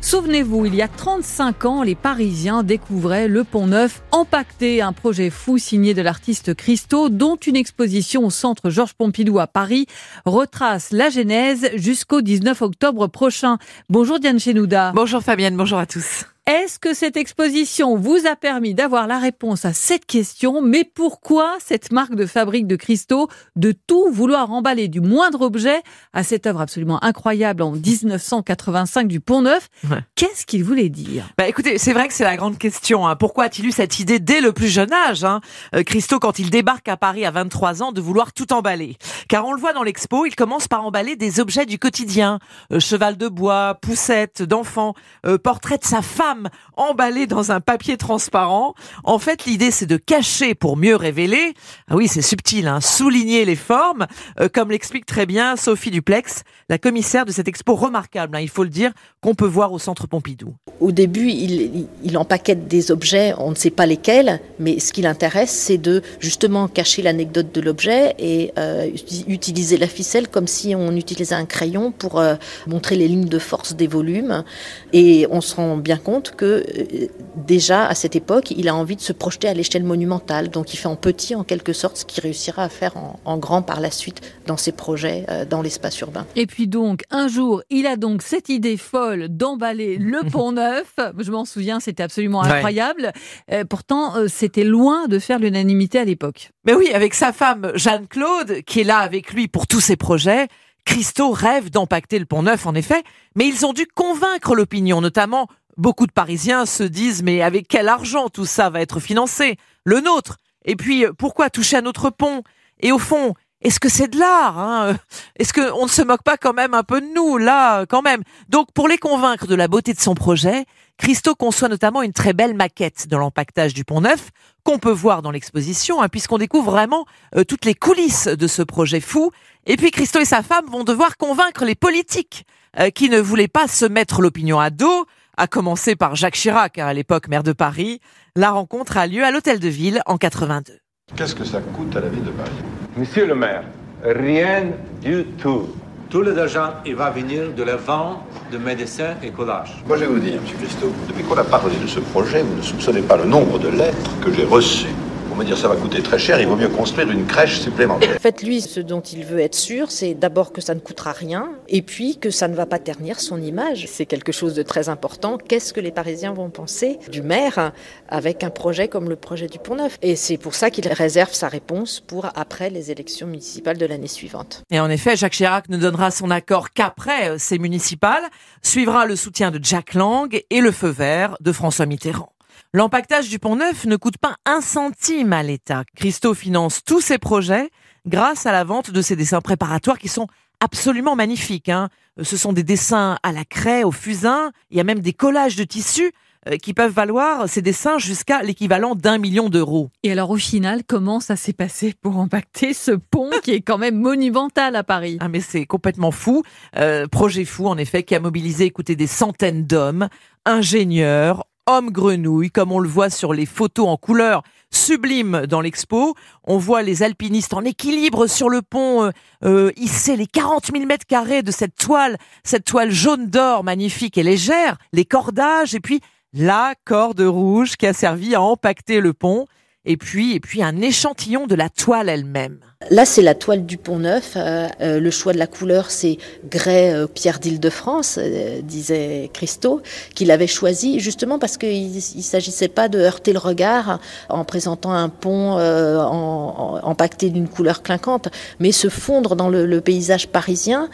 Souvenez-vous, il y a 35 ans, les Parisiens découvraient le Pont Neuf empaqueté, un projet fou signé de l'artiste Christo, dont une exposition au centre Georges Pompidou à Paris retrace la genèse jusqu'au 19 octobre prochain. Bonjour Diane Chenouda. Bonjour Fabienne, bonjour à tous. Est-ce que cette exposition vous a permis d'avoir la réponse à cette question? Mais pourquoi cette marque de fabrique de cristaux de tout vouloir emballer du moindre objet à cette œuvre absolument incroyable en 1985 du Pont Neuf Qu'est-ce qu'il voulait dire? Bah écoutez, c'est vrai que c'est la grande question. Hein. Pourquoi a-t-il eu cette idée dès le plus jeune âge hein euh, Christo, quand il débarque à Paris à 23 ans, de vouloir tout emballer? Car on le voit dans l'expo, il commence par emballer des objets du quotidien. Euh, cheval de bois, poussette d'enfant, euh, portrait de sa femme emballé dans un papier transparent. En fait, l'idée, c'est de cacher pour mieux révéler. Ah oui, c'est subtil, hein, souligner les formes, euh, comme l'explique très bien Sophie Duplex, la commissaire de cette expo remarquable, hein, il faut le dire, qu'on peut voir au Centre Pompidou. Au début, il, il empaquette des objets, on ne sait pas lesquels, mais ce qui l'intéresse, c'est de justement cacher l'anecdote de l'objet et euh, utiliser la ficelle comme si on utilisait un crayon pour euh, montrer les lignes de force des volumes. Et on se rend bien compte que euh, déjà à cette époque, il a envie de se projeter à l'échelle monumentale. Donc il fait en petit en quelque sorte ce qu'il réussira à faire en, grand par la suite dans ses projets euh, dans l'espace urbain. Et puis donc un jour, il a donc cette idée folle d'emballer le pont neuf. Je m'en souviens, c'était absolument incroyable. Euh, pourtant, c'était loin de faire l'unanimité à l'époque. Mais oui, avec sa femme Jeanne-Claude, qui est là avec lui pour tous ses projets. Christo rêve d'empacter le pont neuf, en effet, mais ils ont dû convaincre l'opinion, notamment Beaucoup de Parisiens se disent mais avec quel argent tout ça va être financé? Le nôtre. Et puis pourquoi toucher à notre pont? Et au fond, est-ce que c'est de l'art hein? Est-ce qu'on ne se moque pas quand même un peu de nous là quand même? Donc pour les convaincre de la beauté de son projet, Christo conçoit notamment une très belle maquette de l'empactage du pont neuf qu'on peut voir dans l'exposition hein, puisqu'on découvre vraiment euh, toutes les coulisses de ce projet fou. Et puis Christo et sa femme vont devoir convaincre les politiques euh, qui ne voulaient pas se mettre l'opinion à dos à commencer par Jacques Chirac, hein, à l'époque maire de Paris. La rencontre a lieu à l'hôtel de ville en 82. Qu'est-ce que ça coûte à la ville de Paris? Monsieur le maire, rien du tout. Tout l'argent, il va venir de la vente de médecins et collages. Moi, je vais vous dire, M. Christo, depuis qu'on a parlé de ce projet, vous ne soupçonnez pas le nombre de lettres que j'ai reçues me dire ça va coûter très cher, il vaut mieux construire une crèche supplémentaire. Faites-lui ce dont il veut être sûr, c'est d'abord que ça ne coûtera rien et puis que ça ne va pas ternir son image. C'est quelque chose de très important. Qu'est-ce que les Parisiens vont penser du maire avec un projet comme le projet du Pont-Neuf? Et c'est pour ça qu'il réserve sa réponse pour après les élections municipales de l'année suivante. Et en effet, Jacques Chirac ne donnera son accord qu'après ces municipales, suivra le soutien de Jack Lang et le feu vert de François Mitterrand. L'empactage du pont neuf ne coûte pas un centime à l'État. Christo finance tous ses projets grâce à la vente de ses dessins préparatoires qui sont absolument magnifiques. Hein. Ce sont des dessins à la craie, au fusain. Il y a même des collages de tissus euh, qui peuvent valoir ces dessins jusqu'à l'équivalent d'un million d'euros. Et alors au final, comment ça s'est passé pour empacter ce pont qui est quand même monumental à Paris? Ah mais c'est complètement fou. Euh, projet fou en effet qui a mobilisé, écoutez, des centaines d'hommes, ingénieurs, homme grenouille, comme on le voit sur les photos en couleur sublime dans l'expo. On voit les alpinistes en équilibre sur le pont, euh, euh hisser les 40 000 mètres carrés de cette toile, cette toile jaune d'or magnifique et légère, les cordages, et puis la corde rouge qui a servi à empacter le pont et puis, et puis un échantillon de la toile elle-même. Là, c'est la toile du Pont Neuf. Euh, euh, le choix de la couleur, c'est grès euh, pierre d'Île-de-France, disait Christo, qu'il avait choisi justement parce qu'il ne s'agissait pas de heurter le regard en présentant un pont en, empaqueté d'une couleur clinquante, mais se fondre dans le paysage parisien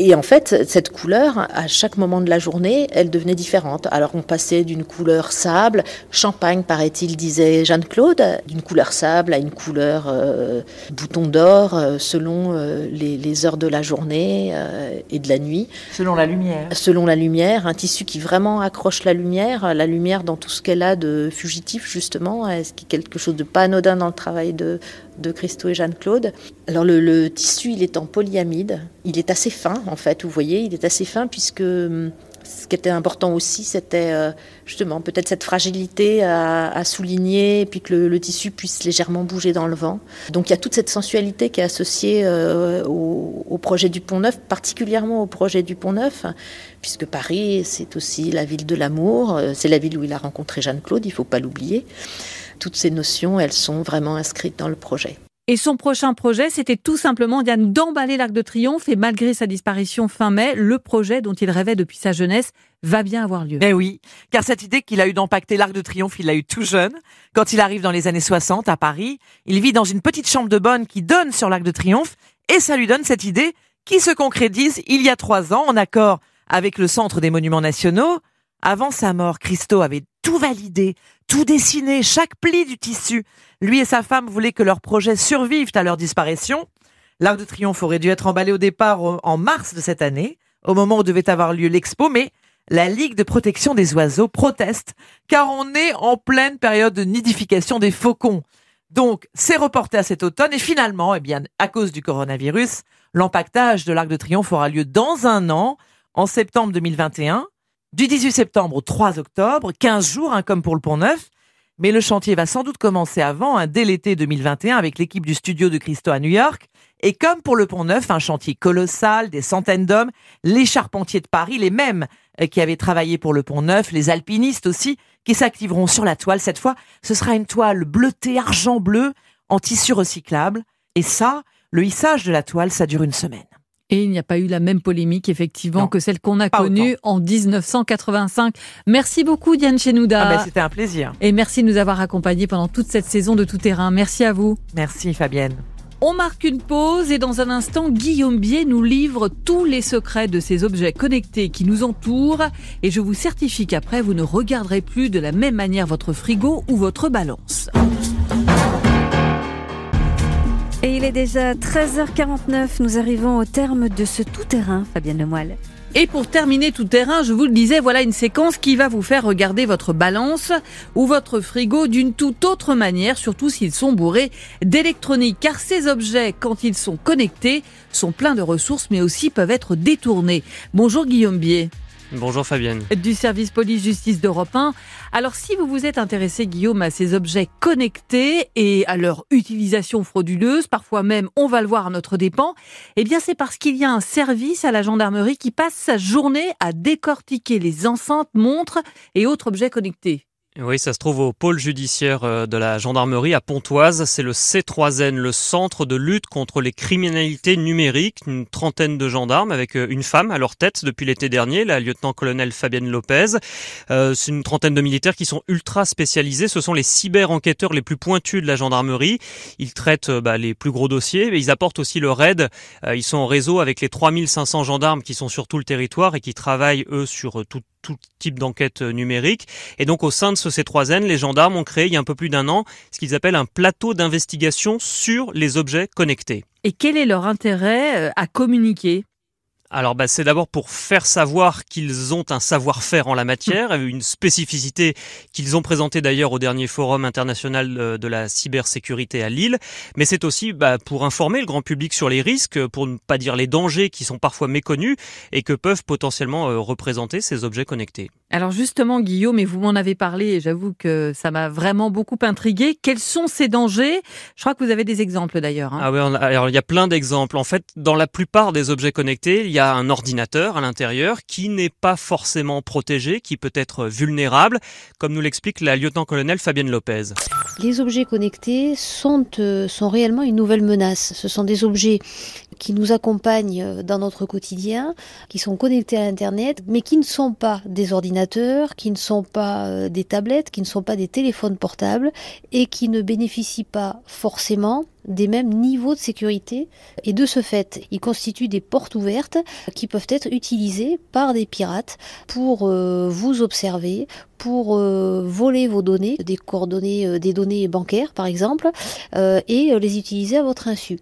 et en fait, cette couleur, à chaque moment de la journée, elle devenait différente. Alors on passait d'une couleur sable, champagne paraît-il, disait Jeanne-Claude, d'une couleur sable à une couleur euh, bouton d'or, euh, selon euh, les, heures de la journée et de la nuit. Selon la lumière. Selon la lumière, un tissu qui vraiment accroche la lumière, la lumière dans tout ce qu'elle a de fugitif justement, est-ce qu'il y a quelque chose de pas anodin dans le travail de, de Christo et Jeanne-Claude. Alors le, tissu, il est en polyamide. Il est assez fin, en fait. Vous voyez, il est assez fin puisque hum, Ce qui était important aussi, c'était euh, justement peut-être cette fragilité à, souligner, et puis que le, le, tissu puisse légèrement bouger dans le vent. Donc il y a toute cette sensualité qui est associée euh, au, au, projet du Pont Neuf, particulièrement au projet du Pont Neuf, puisque Paris, c'est aussi la ville de l'amour, euh, c'est la ville où il a rencontré Jeanne-Claude, il ne faut pas l'oublier. Toutes ces notions, elles sont vraiment inscrites dans le projet. Et son prochain projet, c'était tout simplement Diane d'emballer l'Arc de Triomphe et malgré sa disparition fin mai, le projet dont il rêvait depuis sa jeunesse va bien avoir lieu. Eh oui, car cette idée qu'il a eu d'empacter l'Arc de Triomphe, il l'a eu tout jeune. Quand il arrive dans les années 60 à Paris, il vit dans une petite chambre de bonne qui donne sur l'Arc de Triomphe et ça lui donne cette idée qui se concrétise il y a trois ans en accord avec le Centre des Monuments Nationaux. Avant sa mort, Christo avait tout validé, tout dessiné, chaque pli du tissu. Lui et sa femme voulaient que leur projet survive à leur disparition. L'Arc de Triomphe aurait dû être emballé au départ en mars de cette année, au moment où devait avoir lieu l'expo, mais la Ligue de protection des oiseaux proteste, car on est en pleine période de nidification des faucons. Donc, c'est reporté à cet automne et finalement, eh bien, à cause du coronavirus, l'empactage de l'Arc de Triomphe aura lieu dans un an, en septembre 2021, du 18 septembre au 3 octobre, 15 jours, hein, comme pour le Pont Neuf. Mais le chantier va sans doute commencer avant, hein, dès l'été 2021, avec l'équipe du studio de Christo à New York. Et comme pour le Pont Neuf, un chantier colossal, des centaines d'hommes, les charpentiers de Paris, les mêmes euh, qui avaient travaillé pour le Pont Neuf, les alpinistes aussi, qui s'activeront sur la toile. Cette fois, ce sera une toile bleutée, argent bleu, en tissu recyclable. Et ça, le hissage de la toile, ça dure une semaine. Et il n'y a pas eu la même polémique, effectivement, non, que celle qu'on a connue autant. en 1985. Merci beaucoup, Diane Chenouda. Ah ben, C'était un plaisir. Et merci de nous avoir accompagnés pendant toute cette saison de Tout Terrain. Merci à vous. Merci, Fabienne. On marque une pause et dans un instant, Guillaume Bier nous livre tous les secrets de ces objets connectés qui nous entourent. Et je vous certifie qu'après, vous ne regarderez plus de la même manière votre frigo ou votre balance. Et il est déjà 13h49. Nous arrivons au terme de ce tout-terrain, Fabienne Lemoyle. Et pour terminer tout terrain, je vous le disais, voilà une séquence qui va vous faire regarder votre balance ou votre frigo d'une toute autre manière, surtout s'ils sont bourrés d'électronique. Car ces objets, quand ils sont connectés, sont pleins de ressources, mais aussi peuvent être détournés. Bonjour Guillaume Bier. Bonjour Fabienne. Du service police-justice d'Europe 1. Alors si vous vous êtes intéressé Guillaume à ces objets connectés et à leur utilisation frauduleuse, parfois même on va le voir à notre dépens, eh bien c'est parce qu'il y a un service à la gendarmerie qui passe sa journée à décortiquer les enceintes, montres et autres objets connectés. Oui, ça se trouve au pôle judiciaire euh, de la gendarmerie à Pontoise. C'est le C3N, le centre de lutte contre les criminalités numériques. Une trentaine de gendarmes avec euh, une femme à leur tête depuis l'été dernier, la lieutenant-colonel Fabienne Lopez. Euh, c'est une trentaine de militaires qui sont ultra spécialisés. Ce sont les cyber-enquêteurs les plus pointus de la gendarmerie. Ils traitent bah, les plus gros dossiers, mais ils apportent aussi leur aide. Ils sont en réseau avec les 3500 gendarmes qui sont sur tout le territoire et qui travaillent, eux, sur tout tout type d'enquête numérique. Et donc au sein de ce C3N, les gendarmes ont créé il y a un peu plus d'un an ce qu'ils appellent un plateau d'investigation sur les objets connectés. Et quel est leur intérêt à communiquer? Alors bah, c'est d'abord pour faire savoir qu'ils ont un savoir-faire en la matière, une spécificité qu'ils ont présentée d'ailleurs au dernier forum international de la cybersécurité à Lille, mais c'est aussi bah, pour informer le grand public sur les risques, pour ne pas dire les dangers qui sont parfois méconnus et que peuvent potentiellement euh, représenter ces objets connectés. Alors justement Guillaume, et vous m'en avez parlé et j'avoue que ça m'a vraiment beaucoup intrigué, quels sont ces dangers? Je crois que vous avez des exemples d'ailleurs. Hein. Ah oui, alors il y a plein d'exemples. En fait, dans la plupart des objets connectés, il y a un ordinateur à l'intérieur qui n'est pas forcément protégé, qui peut être vulnérable, comme nous l'explique la lieutenant-colonel Fabienne Lopez. Les objets connectés sont, euh, sont réellement une nouvelle menace. Ce sont des objets qui nous accompagnent dans notre quotidien, qui sont connectés à Internet, mais qui ne sont pas des ordinateurs, qui ne sont pas euh, des tablettes, qui ne sont pas des téléphones portables et qui ne bénéficient pas forcément des mêmes niveaux de sécurité et de ce fait, ils constituent des portes ouvertes qui peuvent être utilisées par des pirates pour euh, vous observer, pour euh, voler vos données, des coordonnées, euh, des données bancaires par exemple, euh, et les utiliser à votre insu.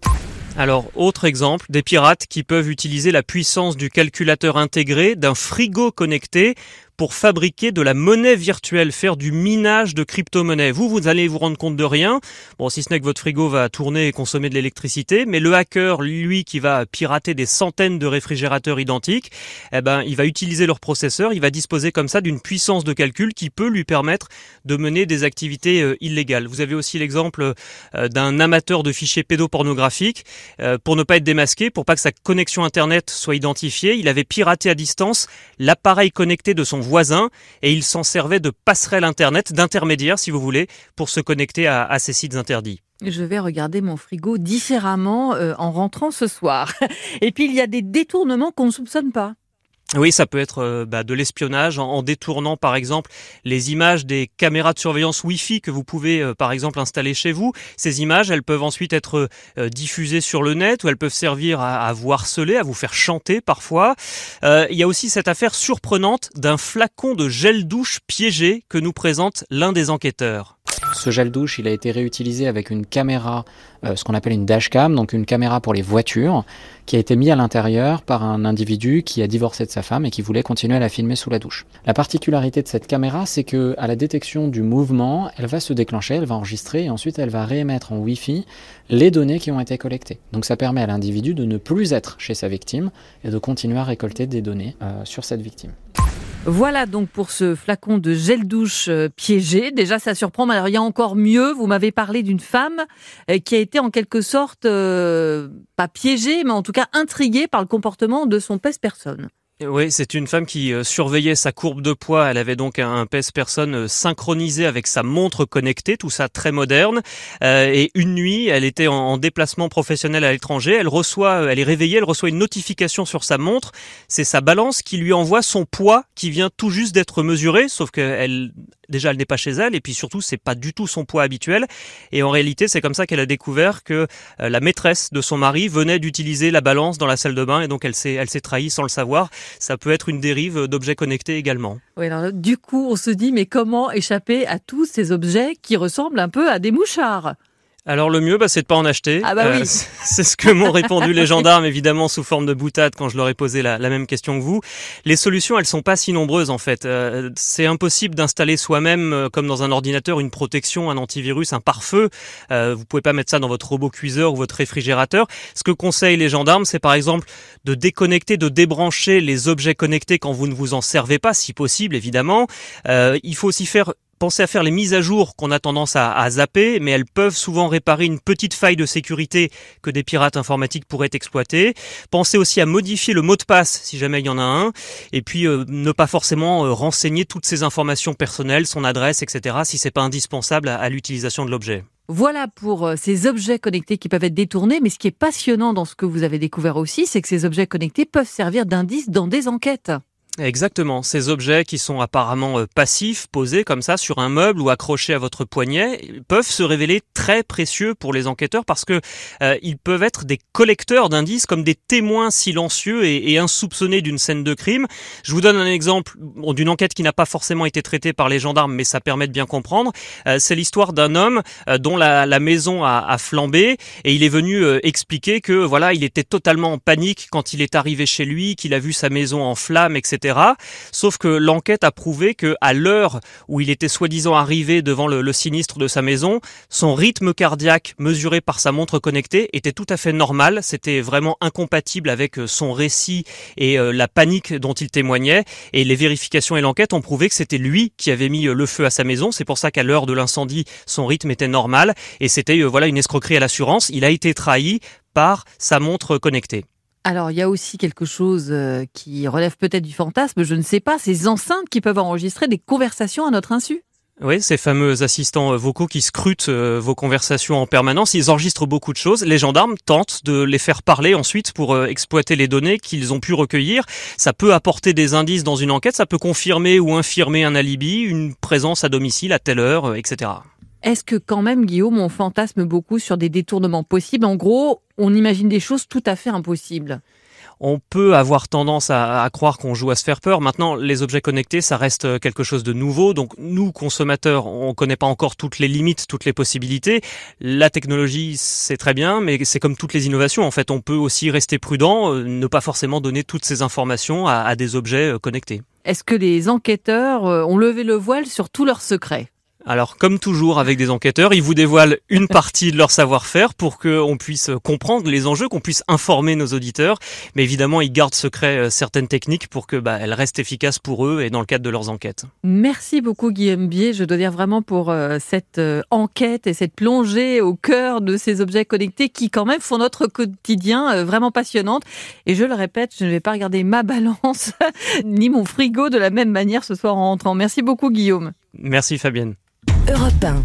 Alors, autre exemple, des pirates qui peuvent utiliser la puissance du calculateur intégré d'un frigo connecté pour fabriquer de la monnaie virtuelle, faire du minage de crypto-monnaie. Vous, vous allez vous rendre compte de rien. Bon, si ce n'est que votre frigo va tourner et consommer de l'électricité, mais le hacker, lui, qui va pirater des centaines de réfrigérateurs identiques, eh ben, il va utiliser leur processeur, il va disposer comme ça d'une puissance de calcul qui peut lui permettre de mener des activités euh, illégales. Vous avez aussi l'exemple euh, d'un amateur de fichiers pédopornographiques. Euh, pour ne pas être démasqué, pour pas que sa connexion Internet soit identifiée, il avait piraté à distance l'appareil connecté de son voisin et il s'en servait de passerelle Internet, d'intermédiaire si vous voulez, pour se connecter à, à ces sites interdits. Je vais regarder mon frigo différemment euh, en rentrant ce soir. Et puis il y a des détournements qu'on ne soupçonne pas. Oui, ça peut être euh, bah, de l'espionnage en, détournant par exemple les images des caméras de surveillance Wi-Fi que vous pouvez euh, par exemple installer chez vous. Ces images, elles peuvent ensuite être euh, diffusées sur le net ou elles peuvent servir à, à vous harceler, à vous faire chanter parfois. Il y a aussi cette affaire surprenante d'un flacon de gel douche piégé que nous présente l'un des enquêteurs. Ce gel douche, il a été réutilisé avec une caméra, euh, ce qu'on appelle une dashcam, donc une caméra pour les voitures, qui a été mis à l'intérieur par un individu qui a divorcé de sa femme et qui voulait continuer à la filmer sous la douche. La particularité de cette caméra, c'est que à la détection du mouvement, elle va se déclencher, elle va enregistrer et ensuite elle va réémettre en Wi-Fi les données qui ont été collectées. Donc ça permet à l'individu de ne plus être chez sa victime et de continuer à récolter des données euh, sur cette victime. Voilà donc pour ce flacon de gel douche euh, piégé. Déjà, ça surprend. Mais alors, il y a encore mieux. Vous m'avez parlé d'une femme euh, qui a été en quelque sorte, euh, pas piégée, mais en tout cas intriguée par le comportement de son pèse-personne. Oui, c'est une femme qui euh, surveillait sa courbe de poids. Elle avait donc un pèse-personne euh, synchronisé avec sa montre connectée, tout ça très moderne. Euh, et une nuit, elle était en, en déplacement professionnel à l'étranger. Elle reçoit, elle est réveillée, elle reçoit une notification sur sa montre. C'est sa balance qui lui envoie son poids qui vient tout juste d'être mesuré, sauf qu'elle déjà elle n'est pas chez elle et puis surtout c'est pas du tout son poids habituel. Et en réalité c'est comme ça qu'elle a découvert que euh, la maîtresse de son mari venait d'utiliser la balance dans la salle de bain et donc elle s'est elle s'est trahie sans le savoir. Ça peut être une dérive d'objets connectés également. Oui, alors du coup, on se dit, mais comment échapper à tous ces objets qui ressemblent un peu à des mouchards? Alors le mieux, bah, c'est de pas en acheter. Ah bah oui. c- c'est ce que m'ont répondu les gendarmes, évidemment sous forme de boutade quand je leur ai posé la, la même question que vous. Les solutions, elles sont pas si nombreuses en fait. Euh, c'est impossible d'installer soi-même, euh, comme dans un ordinateur, une protection, un antivirus, un pare-feu. Euh, vous pouvez pas mettre ça dans votre robot cuiseur ou votre réfrigérateur. Ce que conseillent les gendarmes, c'est par exemple de déconnecter, de débrancher les objets connectés quand vous ne vous en servez pas, si possible, évidemment. Euh, il faut aussi faire Pensez à faire les mises à jour qu'on a tendance à, zapper, mais elles peuvent souvent réparer une petite faille de sécurité que des pirates informatiques pourraient exploiter. Pensez aussi à modifier le mot de passe si jamais il y en a un, et puis euh, ne pas forcément euh, renseigner toutes ces informations personnelles, son adresse, etc. si c'est pas indispensable à- à l'utilisation de l'objet. Voilà pour euh, ces objets connectés qui peuvent être détournés. Mais ce qui est passionnant dans ce que vous avez découvert aussi, c'est que ces objets connectés peuvent servir d'indice dans des enquêtes. Exactement, ces objets qui sont apparemment euh, passifs, posés comme ça sur un meuble ou accrochés à votre poignet, peuvent se révéler très précieux pour les enquêteurs parce que euh, ils peuvent être des collecteurs d'indices comme des témoins silencieux et, insoupçonnés d'une scène de crime. Je vous donne un exemple d'une enquête qui n'a pas forcément été traitée par les gendarmes, mais ça permet de bien comprendre. Euh, C'est l'histoire d'un homme euh, dont la, maison a, flambé et il est venu expliquer que voilà, il était totalement en panique quand il est arrivé chez lui, qu'il a vu sa maison en flammes, etc. Sauf que l'enquête a prouvé que à l'heure où il était soi-disant arrivé devant le, sinistre de sa maison, son rythme cardiaque mesuré par sa montre connectée était tout à fait normal. C'était vraiment incompatible avec euh, son récit et euh, la panique dont il témoignait. Et les vérifications et l'enquête ont prouvé que c'était lui qui avait mis euh, le feu à sa maison. C'est pour ça qu'à l'heure de l'incendie, son rythme était normal et c'était voilà une escroquerie à l'assurance. Il a été trahi par sa montre connectée. Alors, il y a aussi quelque chose euh, qui relève peut-être du fantasme, je ne sais pas, ces enceintes qui peuvent enregistrer des conversations à notre insu. Oui, ces fameux assistants euh, vocaux qui scrutent euh, vos conversations en permanence, ils enregistrent beaucoup de choses. Les gendarmes tentent de les faire parler ensuite pour exploiter les données qu'ils ont pu recueillir. Ça peut apporter des indices dans une enquête, ça peut confirmer ou infirmer un alibi, une présence à domicile à telle heure, etc. Est-ce que quand même, Guillaume, on fantasme beaucoup sur des détournements possibles? En gros, on imagine des choses tout à fait impossibles. on peut avoir tendance à, à croire qu'on joue à se faire peur. Maintenant, les objets connectés, ça reste quelque chose de nouveau. Donc, nous, consommateurs, on ne connaît pas encore toutes les limites, toutes les possibilités. La technologie, c'est très bien, mais c'est comme toutes les innovations. En fait, on peut aussi rester prudent, euh, ne pas forcément donner toutes ces informations à, à des objets euh, connectés. Est-ce que les enquêteurs euh, ont levé le voile sur tous leurs secrets? Alors, comme toujours avec des enquêteurs, ils vous dévoilent une partie de leur savoir-faire pour qu'on puisse comprendre les enjeux, qu'on puisse informer nos auditeurs. Mais évidemment, ils gardent secret euh, certaines techniques pour que bah, elles restent efficaces pour eux et dans le cadre de leurs enquêtes. Merci beaucoup Guillaume Bier. Je dois dire vraiment pour euh, cette euh, enquête et cette plongée au cœur de ces objets connectés qui quand même font notre quotidien vraiment passionnante. Et je le répète, je ne vais pas regarder ma balance ni mon frigo de la même manière ce soir en rentrant. Merci beaucoup Guillaume. Merci Fabienne. Europe 1.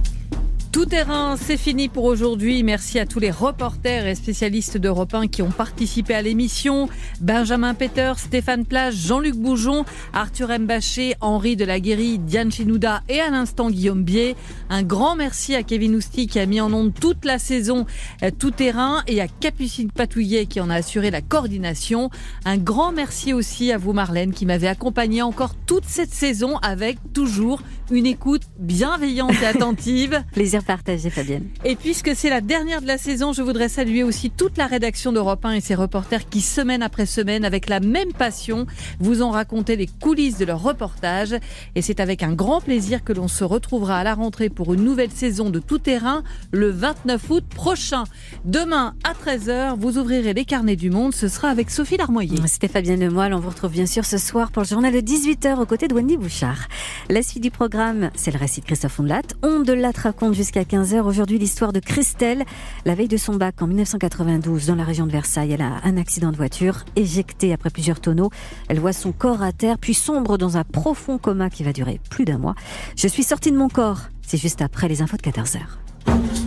Tout terrain, c'est fini pour aujourd'hui. Merci à tous les reporters et spécialistes d'Europe 1 qui ont participé à l'émission. Benjamin Peter, Stéphane Plage, Jean-Luc Boujon, Arthur Mbaché, Henri Delaguérie, Diane Chinouda et à l'instant Guillaume Bier. Un grand merci à Kevin Ousti qui a mis en onde toute la saison euh, Tout terrain et à Capucine Patouillet qui en a assuré la coordination. Un grand merci aussi à vous Marlène qui m'avait accompagné encore toute cette saison avec toujours une écoute bienveillante et attentive. partagé, Fabienne. Et puisque c'est la dernière de la saison, je voudrais saluer aussi toute la rédaction d'Europe 1 et ses reporters qui, semaine après semaine, avec la même passion, vous ont raconté les coulisses de leur reportage. Et c'est avec un grand plaisir que l'on se retrouvera à la rentrée pour une nouvelle saison de Tout Terrain le 29 août prochain. Demain à 13h, vous ouvrirez les carnets du monde. Ce sera avec Sophie Larmoyer. C'était Fabienne Lemoyle. On vous retrouve bien sûr ce soir pour le journal de 18h aux côtés de Wendy Bouchard. La suite du programme, c'est le récit de Christophe Ondelat. On de la raconte jusqu'à 15h. Aujourd'hui, l'histoire de Christelle. La veille de son bac en 1992, dans la région de Versailles, elle a un accident de voiture, éjectée après plusieurs tonneaux. Elle voit son corps à terre, puis sombre dans un profond coma qui va durer plus d'un mois. Je suis sortie de mon corps. C'est juste après les infos de 14h.